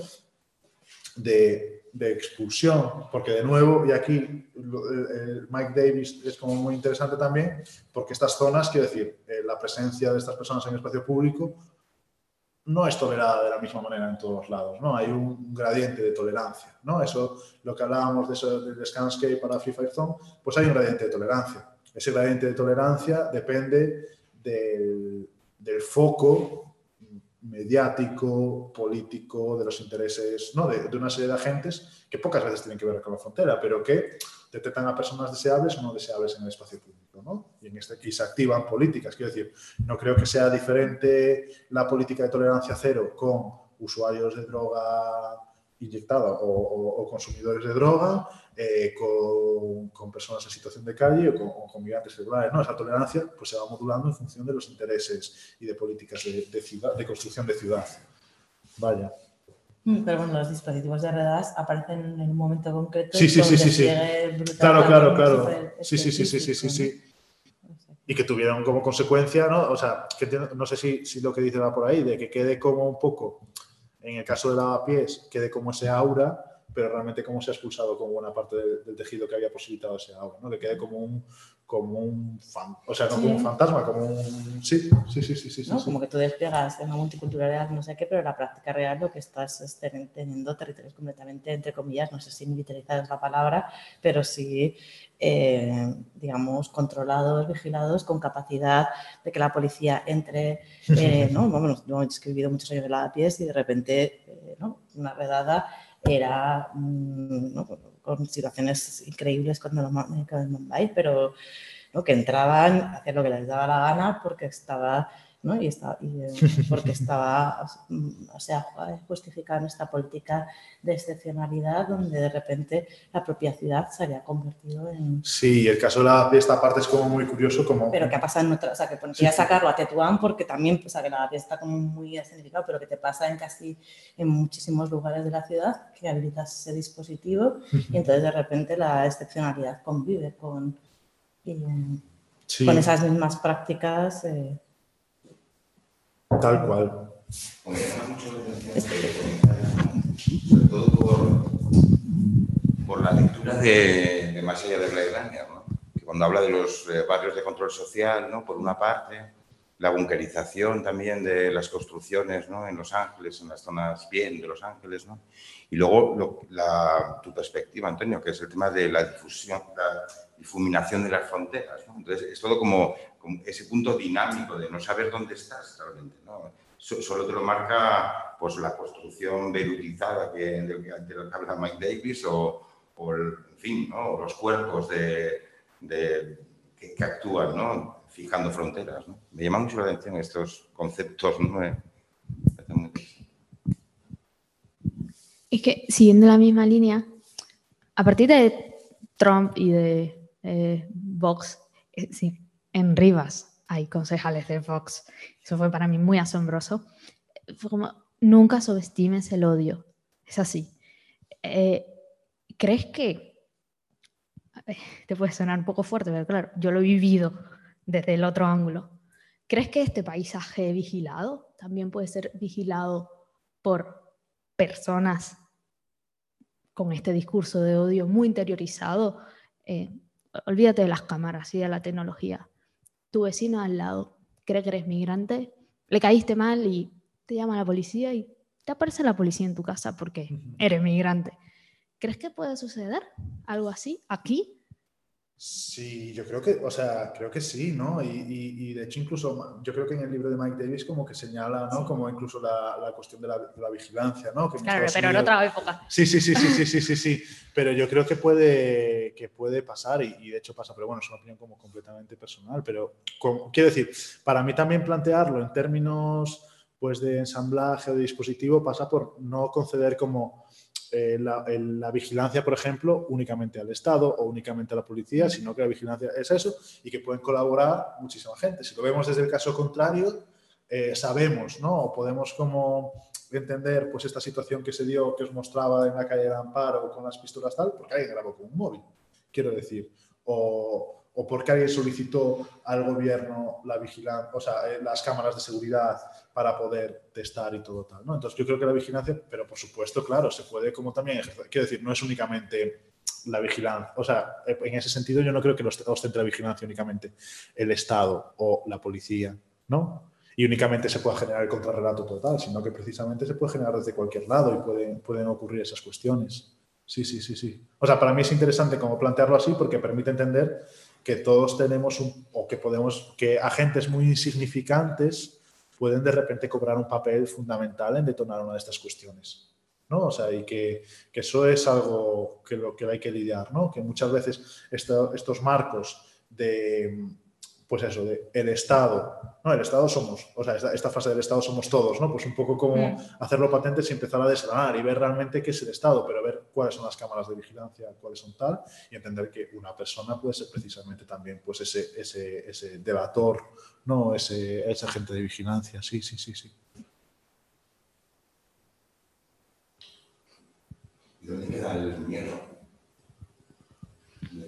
de, de, expulsión, porque de nuevo, y aquí Mike Davis es como muy interesante también, porque estas zonas, quiero decir, eh, la presencia de estas personas en el espacio público no es tolerada de la misma manera en todos lados, ¿no? Hay un gradiente de tolerancia, ¿no? Eso, lo que hablábamos de eso del Scanscape para Free Fire Zone, pues hay un gradiente de tolerancia. Ese gradiente de tolerancia depende del, foco mediático, político, de los intereses, ¿no? de, una serie de agentes que pocas veces tienen que ver con la frontera, pero que detectan a personas deseables o no deseables en el espacio público. ¿no? Y, en este, y se activan políticas. Quiero decir, no creo que sea diferente la política de tolerancia cero con usuarios de droga inyectada o, o consumidores de droga, eh, con, con, personas en situación de calle o con, o con, migrantes regulares. ¿no? Esa tolerancia pues, se va modulando en función de los intereses y de políticas de, de, ciudad, de construcción de ciudad. Vaya. Pero bueno, los dispositivos de redadas aparecen en un momento concreto. Sí, sí, sí, sí, sí. Claro, claro, claro. Sí, sí, sí, sí, sí, sí, sí. Y que tuvieron como consecuencia, ¿no? O sea, que no sé si, si lo que dice va por ahí, de que quede como un poco, en el caso de lavapiés, quede como ese aura pero realmente cómo se ha expulsado como buena parte del, del tejido que había posibilitado ese agua, ¿no? Que quede como un, como un fan, o sea, no sí. como un fantasma, como un... Sí, sí, sí, sí, sí, ¿no? sí. Como que tú despliegas una multiculturalidad, no sé qué, pero en la práctica real lo que estás es teniendo territorios completamente, entre comillas, no sé si militarizada es la palabra, pero sí, eh, digamos, controlados, vigilados, con capacidad de que la policía entre, eh, ¿no? Bueno, yo he escribido muchos años de la pies y de repente, eh, ¿no? Una redada era ¿no? con situaciones increíbles cuando lo en Mumbai, pero ¿no? que entraban hacer lo que les daba la gana porque estaba ¿no? y, está, y eh, porque estaba o sea, justificada esta política de excepcionalidad donde de repente la propia ciudad se había convertido en... Sí, el caso de, esta parte es como muy curioso. Como... Pero que ha pasado en otras, o sea, que podría sacarlo a Tetuán porque también, o sea, que la está como muy escenificado, pero que te pasa en casi, en muchísimos lugares de la ciudad que habilitas ese dispositivo y entonces de repente la excepcionalidad convive con, con esas mismas prácticas. Eh, Tal cual. sobre todo por, por, la lectura de, de más allá de Blade ¿no? que cuando habla de los eh, barrios de control social, ¿no? por una parte, la bunkerización también de las construcciones ¿no? en Los Ángeles, en las zonas bien de Los Ángeles, ¿no? y luego la, tu perspectiva, Antonio, que es el tema de la difusión, la difuminación de las fronteras. Entonces, es todo como ese punto dinámico de no saber dónde estás realmente. Solo te lo marca pues, la construcción verutizada que, de, de lo que habla Mike Davis o, en fin, los cuerpos de, que, actúan fijando fronteras. Me llama mucho la atención estos conceptos. ¿no? Es que siguiendo la misma línea, a partir de Trump y de eh, Vox, eh, sí, en Rivas hay concejales de Vox. Eso fue para mí muy asombroso. Fue como, nunca subestimes el odio. Es así. Eh, ¿Crees que... Te puede sonar un poco fuerte, pero claro, yo lo he vivido desde el otro ángulo. ¿Crees que este paisaje vigilado también puede ser vigilado por personas con este discurso de odio muy interiorizado? Eh, olvídate de las cámaras y de la tecnología tu vecino al lado cree que eres migrante, le caíste mal y te llama la policía y te aparece la policía en tu casa porque eres migrante. ¿Crees que puede suceder algo así aquí? Sí, yo creo que, o sea, creo que sí, ¿no? Y, y, de hecho incluso yo creo que en el libro de Mike Davis como que señala, ¿no? Como incluso la, la cuestión de la, de la, vigilancia, ¿no? Que claro, pero en otra época. Sí, sí, sí, sí, sí, sí, sí, sí, pero yo creo que puede, que puede pasar y, y, de hecho pasa, pero bueno, es una opinión como completamente personal, pero como, quiero decir, para mí también plantearlo en términos pues de ensamblaje o de dispositivo pasa por no conceder como eh, la, la, vigilancia, por ejemplo, únicamente al Estado o únicamente a la policía, sino que la vigilancia es eso y que pueden colaborar muchísima gente. Si lo vemos desde el caso contrario, eh, sabemos, ¿no? O podemos como entender pues esta situación que se dio, que os mostraba en la calle de Amparo con las pistolas tal, porque alguien grabó con un móvil, quiero decir. O, o porque alguien solicitó al gobierno la vigilancia, o sea, eh, las cámaras de seguridad para poder testar y todo tal, ¿no? Entonces yo creo que la vigilancia, pero por supuesto, claro, se puede como también ejercer, quiero decir, no es únicamente la vigilancia, o sea, en ese sentido yo no creo que los ostente la vigilancia únicamente el Estado o la policía, ¿no? Y únicamente se pueda generar el contrarrelato total, sino que precisamente se puede generar desde cualquier lado y pueden, pueden ocurrir esas cuestiones. Sí, sí, sí, sí. O sea, para mí es interesante como plantearlo así porque permite entender que todos tenemos un, o que podemos, que agentes muy insignificantes pueden de repente cobrar un papel fundamental en detonar una de estas cuestiones. ¿no? O sea, y que, que eso es algo que lo que hay que lidiar, ¿no? Que muchas veces esto, estos marcos de, pues eso, de el Estado, ¿no? El Estado somos, o sea, esta, esta, fase del Estado somos todos, ¿no? Pues un poco como mm. hacerlo patente y empezar a desgranar y ver realmente qué es el Estado, pero ver cuáles son las cámaras de vigilancia, cuáles son tal, y entender que una persona puede ser precisamente también, pues ese, ese, ese delator, ¿no? Ese, ese agente de vigilancia, sí, sí, sí, sí. ¿Dónde queda el miedo?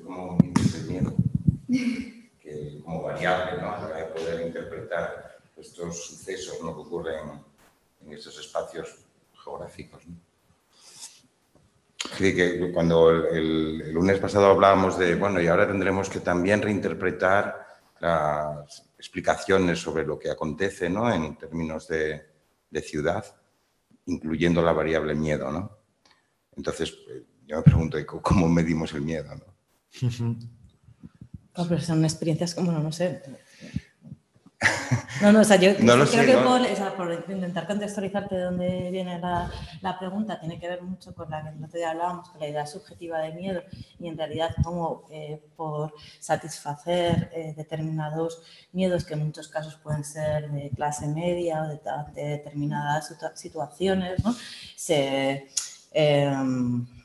¿Cómo el miedo? ¿no? a la hora de poder interpretar estos sucesos ¿no? que ocurren en estos espacios geográficos. ¿no? Sí, que cuando el, el, el, lunes pasado hablábamos de, bueno, y ahora tendremos que también reinterpretar las explicaciones sobre lo que acontece ¿no? en términos de, de ciudad, incluyendo la variable miedo. ¿no? Entonces, eh, yo me pregunto, ¿cómo medimos el miedo? ¿no? Oh, pero son experiencias como, no, no sé. No, no, o sea, yo No creo sé, que ¿no? por, o sea, por intentar contextualizarte de dónde viene la, la pregunta, tiene que ver mucho con la que el otro día hablábamos, con la idea subjetiva de miedo y en realidad como eh, por satisfacer eh, determinados miedos que en muchos casos pueden ser de clase media o de, de determinadas situa- situaciones, ¿no? se, eh,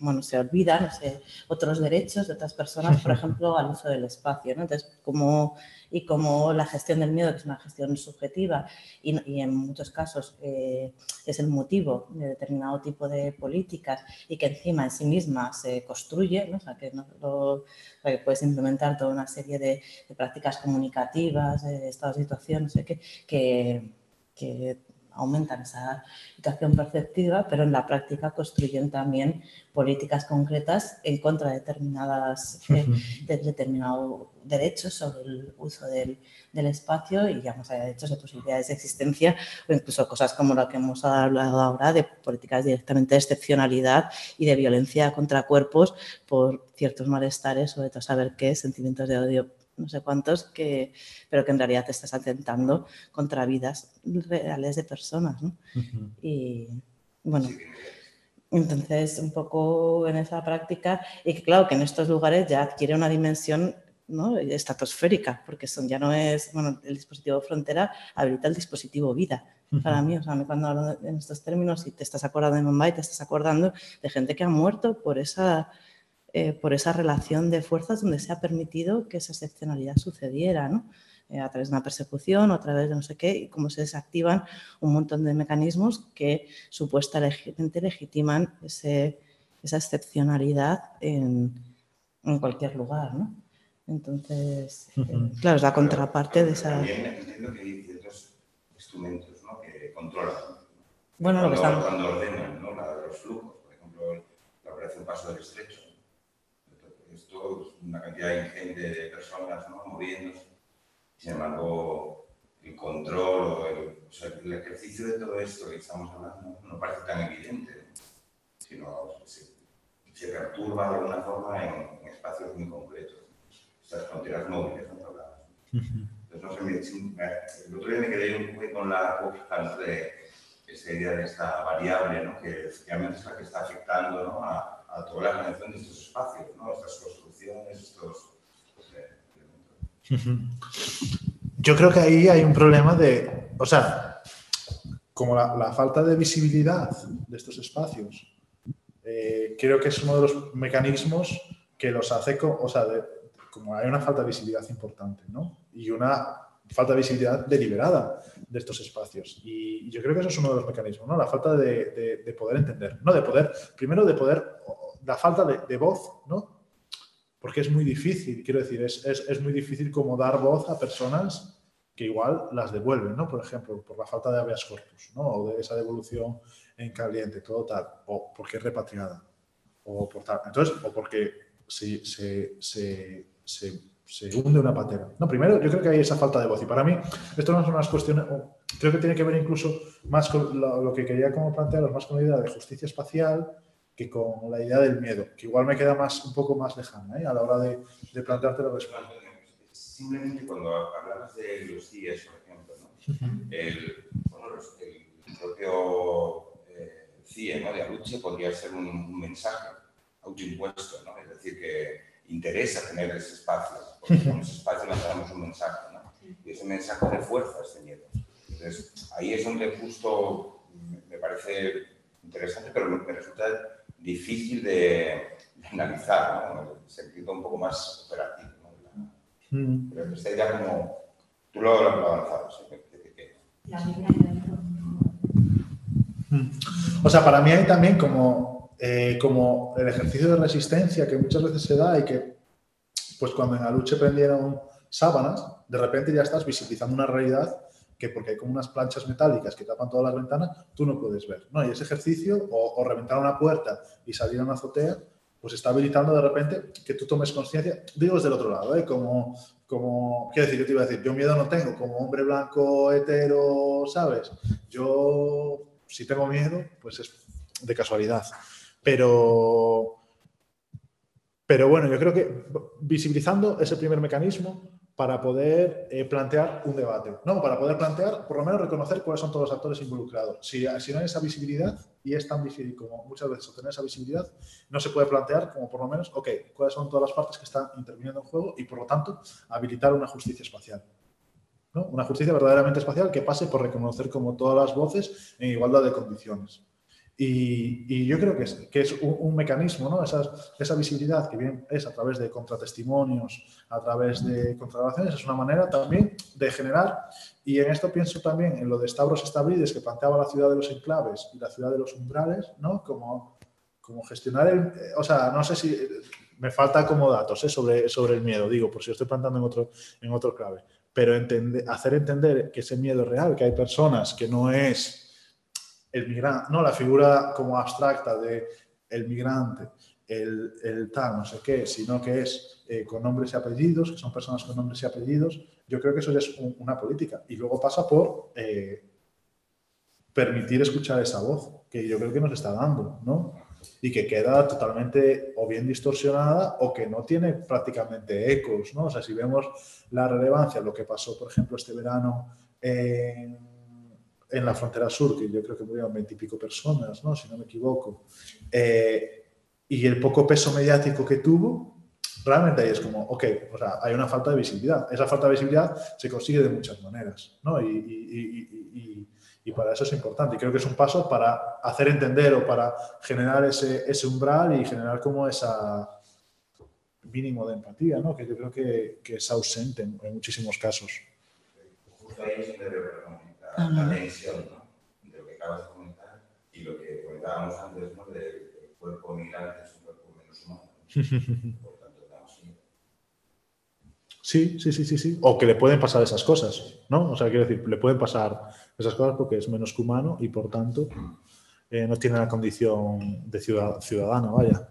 bueno, se olvidan no sé, otros derechos de otras personas, por ejemplo, al uso del espacio. ¿no? Entonces, como, y como la gestión del miedo, que es una gestión subjetiva y, y en muchos casos eh, es el motivo de determinado tipo de políticas y que encima en sí misma se construye, ¿no? o sea, que, no lo- o sea, que puedes implementar toda una serie de, de prácticas comunicativas, de estados de situación, no sé qué, que, que aumentan esa situación perceptiva, pero en la práctica construyen también políticas concretas en contra de determinadas eh, de determinados derechos sobre el uso del, del espacio y ya más allá de derechos de posibilidades de existencia o incluso cosas como lo que hemos hablado ahora de políticas directamente de excepcionalidad y de violencia contra cuerpos por ciertos malestares o de todo saber qué, sentimientos de odio no sé cuántos, que, pero que en realidad te estás atentando contra vidas reales de personas. ¿no? Y bueno, entonces un poco en esa práctica, y que claro que en estos lugares ya adquiere una dimensión ¿no? estratosférica, porque son, ya no es, bueno, el dispositivo frontera habilita el dispositivo vida. Para mí, o sea, cuando hablo en estos términos y te estás acordando de Mumbai, te estás acordando de gente que ha muerto por esa, eh, por esa relación de fuerzas donde se ha permitido que esa excepcionalidad sucediera, ¿no? Eh, a través de una persecución o a través de no sé qué, y cómo se desactivan un montón de mecanismos que supuestamente legitiman ese, esa excepcionalidad en, en cualquier lugar, ¿no? Entonces, eh, claro, es la contraparte de esa... Entiendo que hay ciertos instrumentos ¿no? que controlan. Bueno, lo que cuando, estamos... cuando ordenan ¿no? la de los flujos, por ejemplo, la operación Paso del Estrecho. Esto es una cantidad ingente de personas ¿no? moviéndose. Sin embargo, el control, o el, o sea, el ejercicio de todo esto que estamos hablando no parece tan evidente, sino se, se perturba de alguna forma en, en espacios muy concretos. Estas fronteras móviles, ¿no? Entonces, no sé, me- el otro día me quedé un poco con la ¿no? de esa idea de esta variable, ¿no? que efectivamente es la que está afectando ¿no? a, a toda la organización de estos espacios, ¿no? estas construcciones, estos eh, elementos. Yo creo que ahí hay un problema de, o sea, como la, falta de visibilidad de estos espacios, eh, creo que es uno de los mecanismos que los hace, o sea, como hay una falta de visibilidad importante, ¿no? Y una falta de visibilidad deliberada de estos espacios. Y yo creo que eso es uno de los mecanismos, ¿no? La falta de, de- de poder entender, ¿no? De poder, primero de poder, la falta de voz, ¿no? Porque es muy difícil, quiero decir, es, es, es muy difícil como dar voz a personas que igual las devuelven, ¿no? Por ejemplo, por la falta de habeas corpus, ¿no? O de esa devolución en caliente, todo tal, o porque es repatriada, o por tal. Entonces, o porque se, se, se, se, hunde una patera. No, primero, yo creo que hay esa falta de voz. Y para mí, esto no son unas cuestiones, creo que tiene que ver incluso más con lo, lo que quería como plantearos, más con la idea de justicia espacial que con la idea del miedo, que igual me queda más, un poco más lejana ¿eh? a la hora de, de plantearte la respuesta. Simplemente cuando hablabas de los CIES, por ejemplo, ¿no? el, bueno, los- el propio eh, CIE ¿no? de Aluche podría ser un, un mensaje autoimpuesto, ¿no? es decir, que interesa tener ese espacio, porque con ese espacio lanzamos un mensaje, ¿no? y ese mensaje refuerza ese miedo. Entonces, ahí es donde justo me- parece interesante, pero me resulta difícil de, de analizar, ¿no? en el sentido un poco más operativo. ¿no? Mm. pero esta idea como tú lo, lo ¿eh? que- que- que- O sea, para mí hay también como, eh, como el ejercicio de resistencia que muchas veces se da y que, pues cuando en Aluche prendieron sábanas, de repente ya estás visibilizando una realidad que porque hay como unas planchas metálicas que tapan todas las ventanas, tú no puedes ver. ¿no? Y ese ejercicio, o, o reventar una puerta y salir a una azotea, pues está habilitando de repente que tú tomes conciencia, digo desde el otro lado, ¿eh? como, como, quiero decir, yo te iba a decir, yo miedo no tengo, como hombre blanco, hetero, ¿sabes? Yo, si tengo miedo, pues es de casualidad. Pero, pero bueno, yo creo que visibilizando ese primer mecanismo, para poder eh, plantear un debate, ¿no? Para poder plantear, por lo menos reconocer cuáles son todos los actores involucrados. Si, si no hay esa visibilidad, y es tan difícil como muchas veces obtener esa visibilidad, no se puede plantear como por lo menos, ok, cuáles son todas las partes que están interviniendo en juego y por lo tanto habilitar una justicia espacial. ¿no? Una justicia verdaderamente espacial que pase por reconocer como todas las voces en igualdad de condiciones. Y, yo creo que es, que es un, mecanismo, ¿no? Esa, esa, visibilidad que bien es a través de contratestimonios, a través de contrataciones, es una manera también de generar, y en esto pienso también en lo de Stavros Establides, que planteaba la ciudad de los enclaves y la ciudad de los umbrales, ¿no? Como, como gestionar el... O sea, no sé si... Me falta como datos ¿eh? sobre, sobre el miedo, digo, por si estoy plantando en otro, en otro clave. Pero hacer entender que ese miedo es real, que hay personas que no es el migrante, no la figura como abstracta de el migrante, el, el tal, no sé qué, sino que es eh, con nombres y apellidos, que son personas con nombres y apellidos, yo creo que eso ya es una política. Y luego pasa por eh, permitir escuchar esa voz, que yo creo que nos está dando, ¿no? Y que queda totalmente o bien distorsionada o que no tiene prácticamente ecos, ¿no? O sea, si vemos la relevancia, lo que pasó, por ejemplo, este verano en en la frontera sur, que yo creo que murieron veintipico personas, ¿no? si no me equivoco, eh, y el poco peso mediático que tuvo, realmente ahí es como, ok, o sea, hay una falta de visibilidad. Esa falta de visibilidad se consigue de muchas maneras, ¿no? Y, y, y, para eso es importante. Y creo que es un paso para hacer entender o para generar ese, ese umbral y generar como esa mínimo de empatía, ¿no? Que yo creo que, que es ausente en, muchísimos casos. Justo ahí la tensión de lo que acabas de comentar y lo que comentábamos antes, ¿no? del cuerpo migrante es un cuerpo menos humano. Por tanto, Sí, sí, sí, sí, sí. O que le pueden pasar esas cosas, ¿no? O sea, quiero decir, le pueden pasar esas cosas porque es menos que humano y por tanto eh, no tiene la condición de ciudadano, vaya.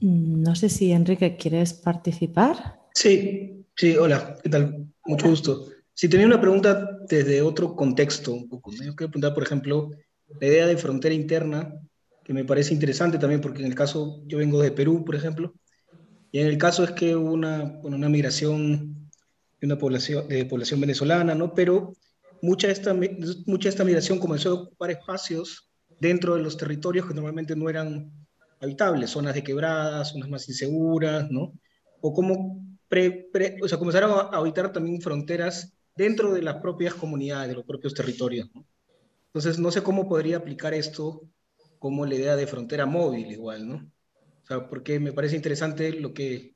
Mm, no sé si Enrique quieres participar. Sí, sí, hola, ¿qué tal? Mucho gusto. Si tenía una pregunta desde otro contexto, un. Yo quiero preguntar, por ejemplo, la idea de frontera interna, que me parece interesante también, porque en el caso, yo vengo de Perú, por ejemplo, y en el caso es que hubo una, una migración de una población, de población venezolana, ¿no? Pero mucha esta, mucha esta migración comenzó a ocupar espacios dentro de los territorios que normalmente no eran habitables, zonas de quebradas, zonas más inseguras, ¿no? O como o sea, comenzaron a habitar también fronteras dentro de las propias comunidades, de los propios territorios. Entonces, no sé cómo podría aplicar esto como la idea de frontera móvil igual, ¿no? O sea, porque me parece interesante lo que,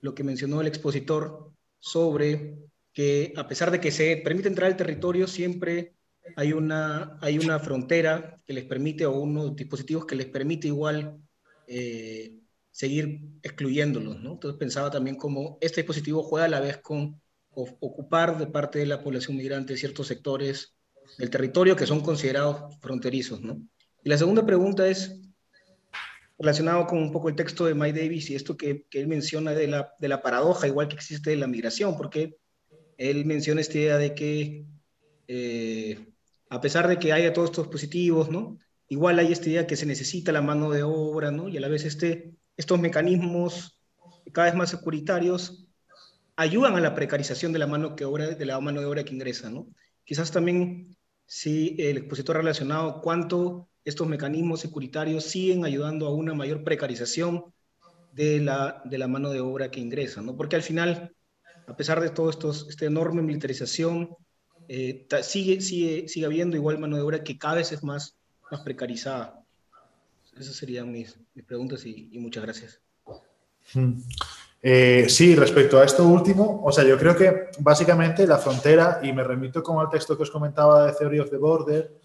lo que mencionó el expositor sobre que a pesar de que se permite entrar al territorio, siempre hay una, hay una frontera que les permite, o unos dispositivos que les permite igual eh, seguir excluyéndolos, ¿no? Entonces pensaba también cómo este dispositivo juega a la vez con ocupar de parte de la población migrante ciertos sectores del territorio que son considerados fronterizos. ¿no? Y la segunda pregunta es relacionado con un poco el texto de Mike Davis y esto que, que él menciona de la, de la, paradoja, igual que existe de la migración, porque él menciona esta idea de que eh, a pesar de que haya todos estos positivos, ¿no? igual hay esta idea que se necesita la mano de obra, ¿no? y a la vez este, estos mecanismos cada vez más securitarios ayudan a la precarización de la mano, que obra, de, la mano de obra que ingresa. ¿no? Quizás también si el expositor relacionado cuánto estos mecanismos securitarios siguen ayudando a una mayor precarización de la, de la mano de obra que ingresa, ¿no? Porque al final, a pesar de todo esto, esta enorme militarización, eh, sigue, sigue, sigue habiendo igual mano de obra que cada vez es más, más precarizada. Esas serían mis, mis preguntas y, y, muchas gracias. Eh, sí, respecto a esto último, o sea, yo creo que básicamente la frontera, y me remito como al texto que os comentaba de Theory of the Border,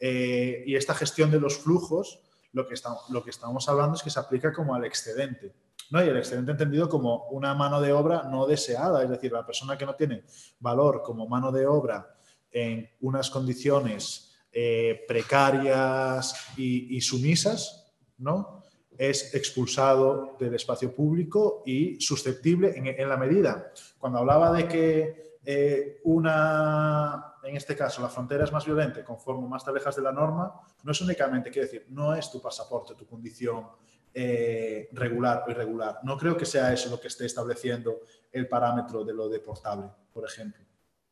eh, y esta gestión de los flujos, lo que, lo que estamos hablando es que se aplica como al excedente. ¿no? Y el excedente entendido como una mano de obra no deseada, es decir, la persona que no tiene valor como mano de obra en unas condiciones eh, precarias y sumisas, ¿no? Es expulsado del espacio público y susceptible en, la medida. Cuando hablaba de que eh, una, en este caso, la frontera es más violenta conforme más te alejas de la norma, no es únicamente, quiero decir, no es tu pasaporte, tu condición eh, regular o irregular. No creo que sea eso lo que esté estableciendo el parámetro de lo deportable, por ejemplo,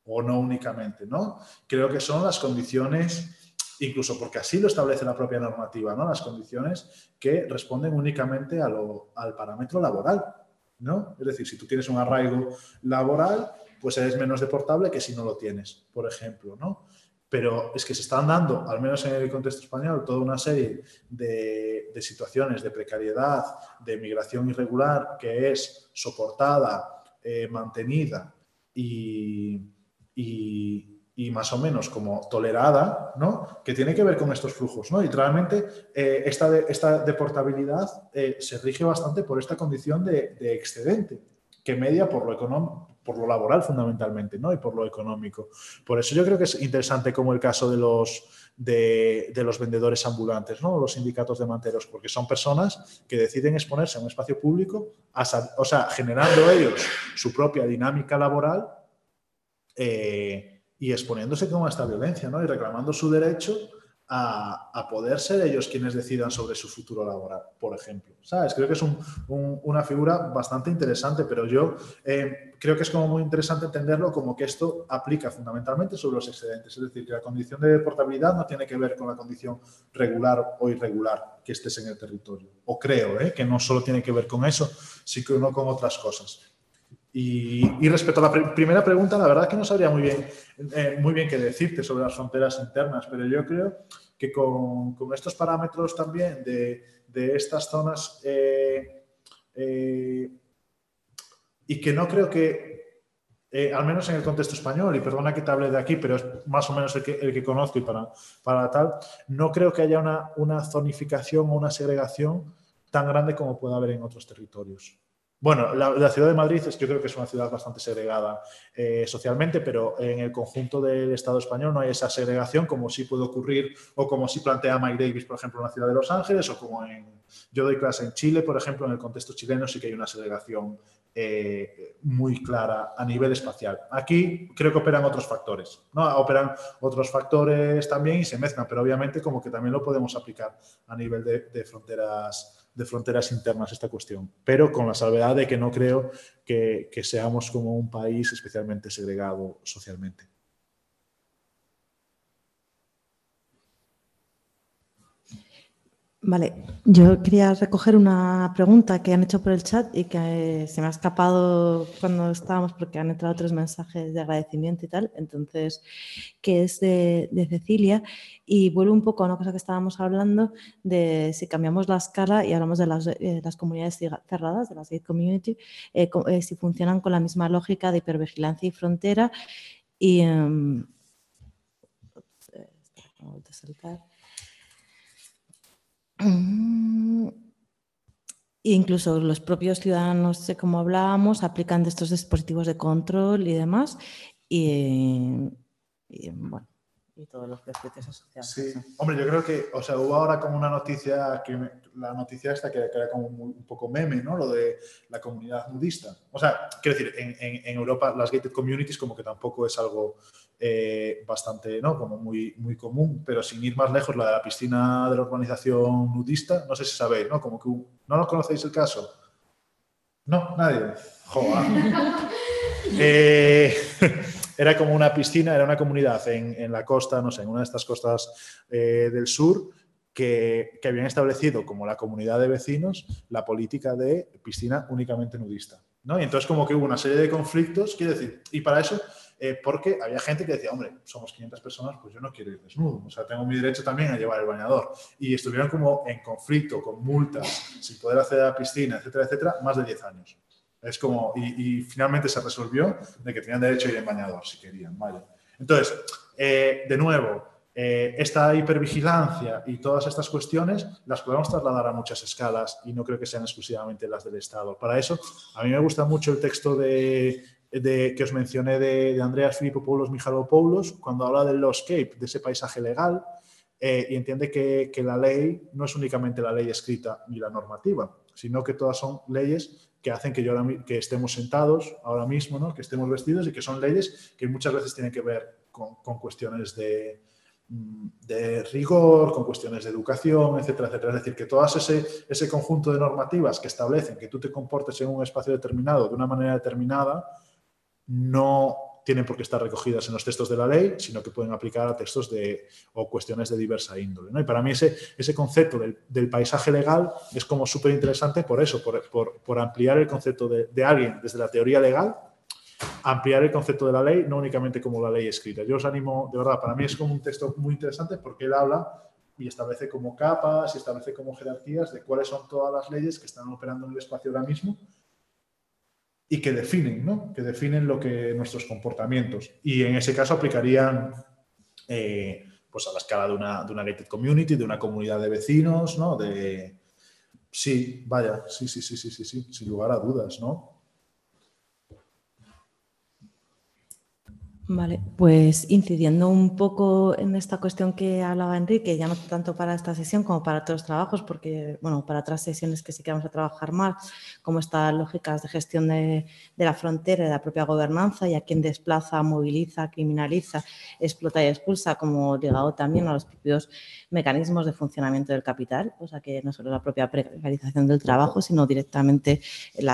o no únicamente, ¿no? Creo que son las condiciones, incluso porque así lo establece la propia normativa, ¿no? Las condiciones que responden únicamente al parámetro laboral, ¿no? Es decir, si tú tienes un arraigo laboral, pues eres menos deportable que si no lo tienes, por ejemplo, ¿no? Pero es que se están dando, al menos en el contexto español, toda una serie de, situaciones de precariedad, de migración irregular que es soportada, eh, mantenida y, más o menos como tolerada, ¿no? que tiene que ver con estos flujos. ¿no? Y realmente eh, esta, esta deportabilidad eh, se rige bastante por esta condición de, de excedente, que media por lo por lo laboral fundamentalmente, ¿no? Y por lo económico. Por eso yo creo que es interesante como el caso de los, de, los vendedores ambulantes, ¿no? Los sindicatos de manteros, porque son personas que deciden exponerse a un espacio público, o sea, generando ellos su propia dinámica laboral eh, y exponiéndose con esta violencia, ¿no? Y reclamando su derecho a, poder ser ellos quienes decidan sobre su futuro laboral, por ejemplo. ¿Sabes? Creo que es una figura bastante interesante, pero yo eh, creo que es como muy interesante entenderlo como que esto aplica fundamentalmente sobre los excedentes. Es decir, que la condición de portabilidad no tiene que ver con la condición regular o irregular que estés en el territorio. O creo ¿eh? que no solo tiene que ver con eso, sino con otras cosas. Y, respecto a la primera pregunta, la verdad que no sabría muy bien, eh, muy bien qué decirte sobre las fronteras internas, pero yo creo que con, estos parámetros también de, estas zonas eh, eh, y que no creo que, al menos en el contexto español, y perdona que te hable de aquí, pero es más o menos el que, el que conozco y para, para tal, no creo que haya una, una zonificación o una segregación tan grande como puede haber en otros territorios. Bueno, la, ciudad de Madrid es, yo creo que es una ciudad bastante segregada eh, socialmente, pero en el conjunto del Estado español no hay esa segregación como sí puede ocurrir o como sí plantea Mike Davis, por ejemplo, en la ciudad de Los Ángeles o como en, yo doy clase en Chile, por ejemplo, en el contexto chileno sí que hay una segregación eh, muy clara a nivel espacial. Aquí creo que operan otros factores, ¿no? Operan otros factores también y se mezclan, pero obviamente como que también lo podemos aplicar a nivel de fronteras de fronteras internas esta cuestión, pero con la salvedad de que no creo que, que seamos como un país especialmente segregado socialmente. Vale, yo quería recoger una pregunta que han hecho por el chat y que se me ha escapado cuando estábamos porque han entrado otros mensajes de agradecimiento y tal, entonces, que es de, Cecilia y vuelvo un poco a una cosa que estábamos hablando de si cambiamos la escala y hablamos de las, eh, comunidades cerradas, de las gate community, eh, eh, si funcionan con la misma lógica de hipervigilancia y frontera y... Um, Mm. Incluso los propios ciudadanos, como hablábamos, aplican de estos dispositivos de control y demás. Y, bueno, y todos los prejuicios asociados. Sí, hombre, yo creo que, o sea, hubo ahora como una noticia, que la noticia esta que, era como un, poco meme, ¿no? Lo de la comunidad nudista. O sea, quiero decir, en Europa las gated communities como que tampoco es algo eh, bastante, ¿no? Como muy, muy común, pero sin ir más lejos, la de la piscina de la urbanización nudista, no sé si sabéis, ¿no? Como que, ¿no lo conocéis el caso? No, nadie. Joder. Eh, era como una piscina, era una comunidad en, en, la costa, no sé, en una de estas costas eh, del sur, que, que, habían establecido como la comunidad de vecinos la política de piscina únicamente nudista. ¿no? Y entonces como que hubo una serie de conflictos, quiero decir, y para eso eh, porque había gente que decía, hombre, somos 500 personas, pues yo no quiero ir desnudo, o sea, tengo mi derecho también a llevar el bañador. Y estuvieron como en conflicto, con multas, sin poder acceder a la piscina, etcétera, etcétera, más de 10 años. Es como, y, finalmente se resolvió de que tenían derecho a ir en bañador, si querían, vale. Entonces, eh, de nuevo, eh, esta hipervigilancia y todas estas cuestiones las podemos trasladar a muchas escalas y no creo que sean exclusivamente las del Estado. Para eso, a mí me gusta mucho el texto de de, que os mencioné de, de Andreas Filipopoulos Michalopoulos, cuando habla del Lawscape, de ese paisaje legal, eh, y entiende que, la ley no es únicamente la ley escrita ni la normativa, sino que todas son leyes que hacen que, yo que estemos sentados ahora mismo, ¿no? que estemos vestidos y que son leyes que muchas veces tienen que ver con, cuestiones de, mm, de rigor, con cuestiones de educación, etcétera, etcétera. Es decir, que todo ese, ese conjunto de normativas que establecen que tú te comportes en un espacio determinado de una manera determinada, no tienen por qué estar recogidas en los textos de la ley, sino que pueden aplicar a textos de, o cuestiones de diversa índole. ¿no? Y para mí ese, ese concepto del, del paisaje legal es como súper interesante por eso, por, por, por, ampliar el concepto de, de alguien desde la teoría legal ampliar el concepto de la ley, no únicamente como la ley escrita. Yo os animo, de verdad, para mí es como un texto muy interesante porque él habla y establece como capas y establece como jerarquías de cuáles son todas las leyes que están operando en el espacio ahora mismo y que definen, ¿no? Que definen lo que nuestros comportamientos. Y en ese caso aplicarían eh, pues a la escala de una, de una gated community, de una comunidad de vecinos, ¿no? De, sí, vaya, sí, sí, sí, sí, sí, sí, sin lugar a dudas, ¿no? Vale, pues incidiendo un poco en esta cuestión que hablaba Enrique, ya no tanto para esta sesión como para otros trabajos, porque, bueno, para otras sesiones que sí que vamos a trabajar más, como estas lógicas de gestión de, la frontera, de la propia gobernanza y a quien desplaza, moviliza, criminaliza, explota y expulsa, como ligado también a los propios mecanismos de funcionamiento del capital, o sea que no solo la propia precarización del trabajo, sino directamente el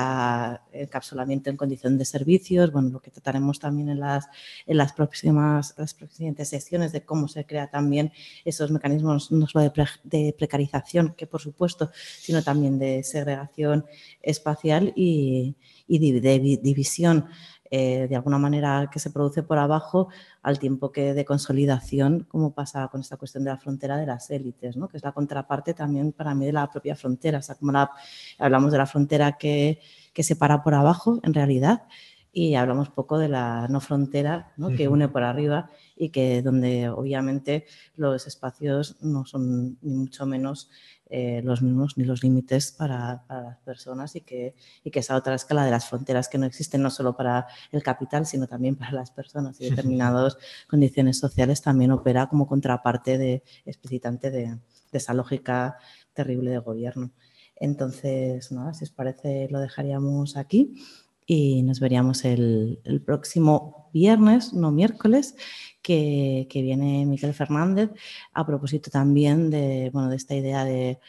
encapsulamiento en condición de servicios, bueno, lo que trataremos también en las en las próximas las siguientes sesiones de cómo se crea también esos mecanismos no solo de, pre, de, precarización, que por supuesto, sino también de segregación espacial y, y de, de, división eh, de alguna manera que se produce por abajo al tiempo que de consolidación, como pasa con esta cuestión de la frontera de las élites, ¿no? que es la contraparte también para mí de la propia frontera. O sea, como la, hablamos de la frontera que, que separa por abajo, en realidad, y hablamos poco de la no frontera ¿no? que une por arriba y que donde obviamente los espacios no son ni mucho menos eh, los mismos ni los límites para, para, las personas y que, y que esa otra escala de las fronteras que no existen no solo para el capital sino también para las personas y determinadas condiciones sociales también opera como contraparte de, explicitante de, de esa lógica terrible de gobierno. Entonces, nada, si os parece lo dejaríamos aquí y nos veríamos el, próximo viernes, no miércoles, que, que, viene Miguel Fernández a propósito también de, bueno, de esta idea de,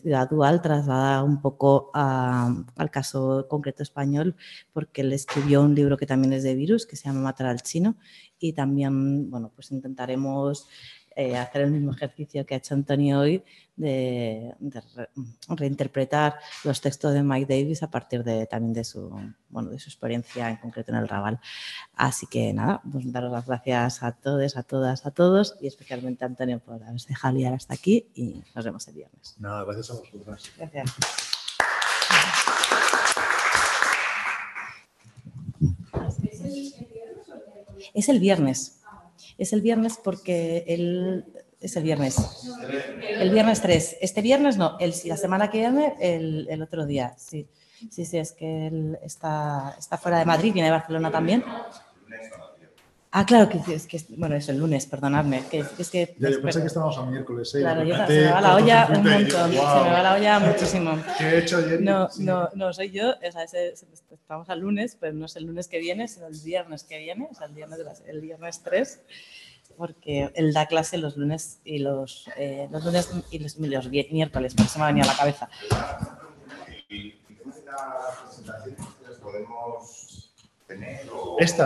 ciudad dual trasladada un poco al caso concreto español, porque él escribió un libro que también es de virus, que se llama Matar al chino, y también, bueno, pues intentaremos eh, hacer el mismo ejercicio que ha hecho Antonio hoy de, de re, reinterpretar los textos de Mike Davis a partir de, también de su, bueno, de su experiencia en concreto en el Raval. Así que nada, pues daros las gracias a todos, a todas, a todos y especialmente a Antonio por haberse dejado liar hasta aquí y nos vemos el viernes. Nada, gracias a vosotras. Gracias. Es el viernes. Es el viernes porque el, es el viernes. El viernes 3. Este viernes no, el, la semana que viene, el, el otro día, sí. Sí, sí, es que él está, está fuera de Madrid, viene de Barcelona también. Ah, claro, que es que, bueno, es el lunes, perdonadme. Que, es que, ya, yo pensé que estábamos a miércoles. ¿eh? Claro, yo, se me va la olla un montón, wow, se me va la olla muchísimo. ¿Qué he hecho ayer? No, sí. no, no, soy yo, o sea, ese, estamos al lunes, pero no es el lunes que viene, sino el viernes que viene, o sea, el viernes, de las, el viernes 3, porque él da clase los lunes y los, eh, los lunes y los, los miércoles, por eso me ha venido a la cabeza. ¿Y la presentación podemos tener? O... Esta.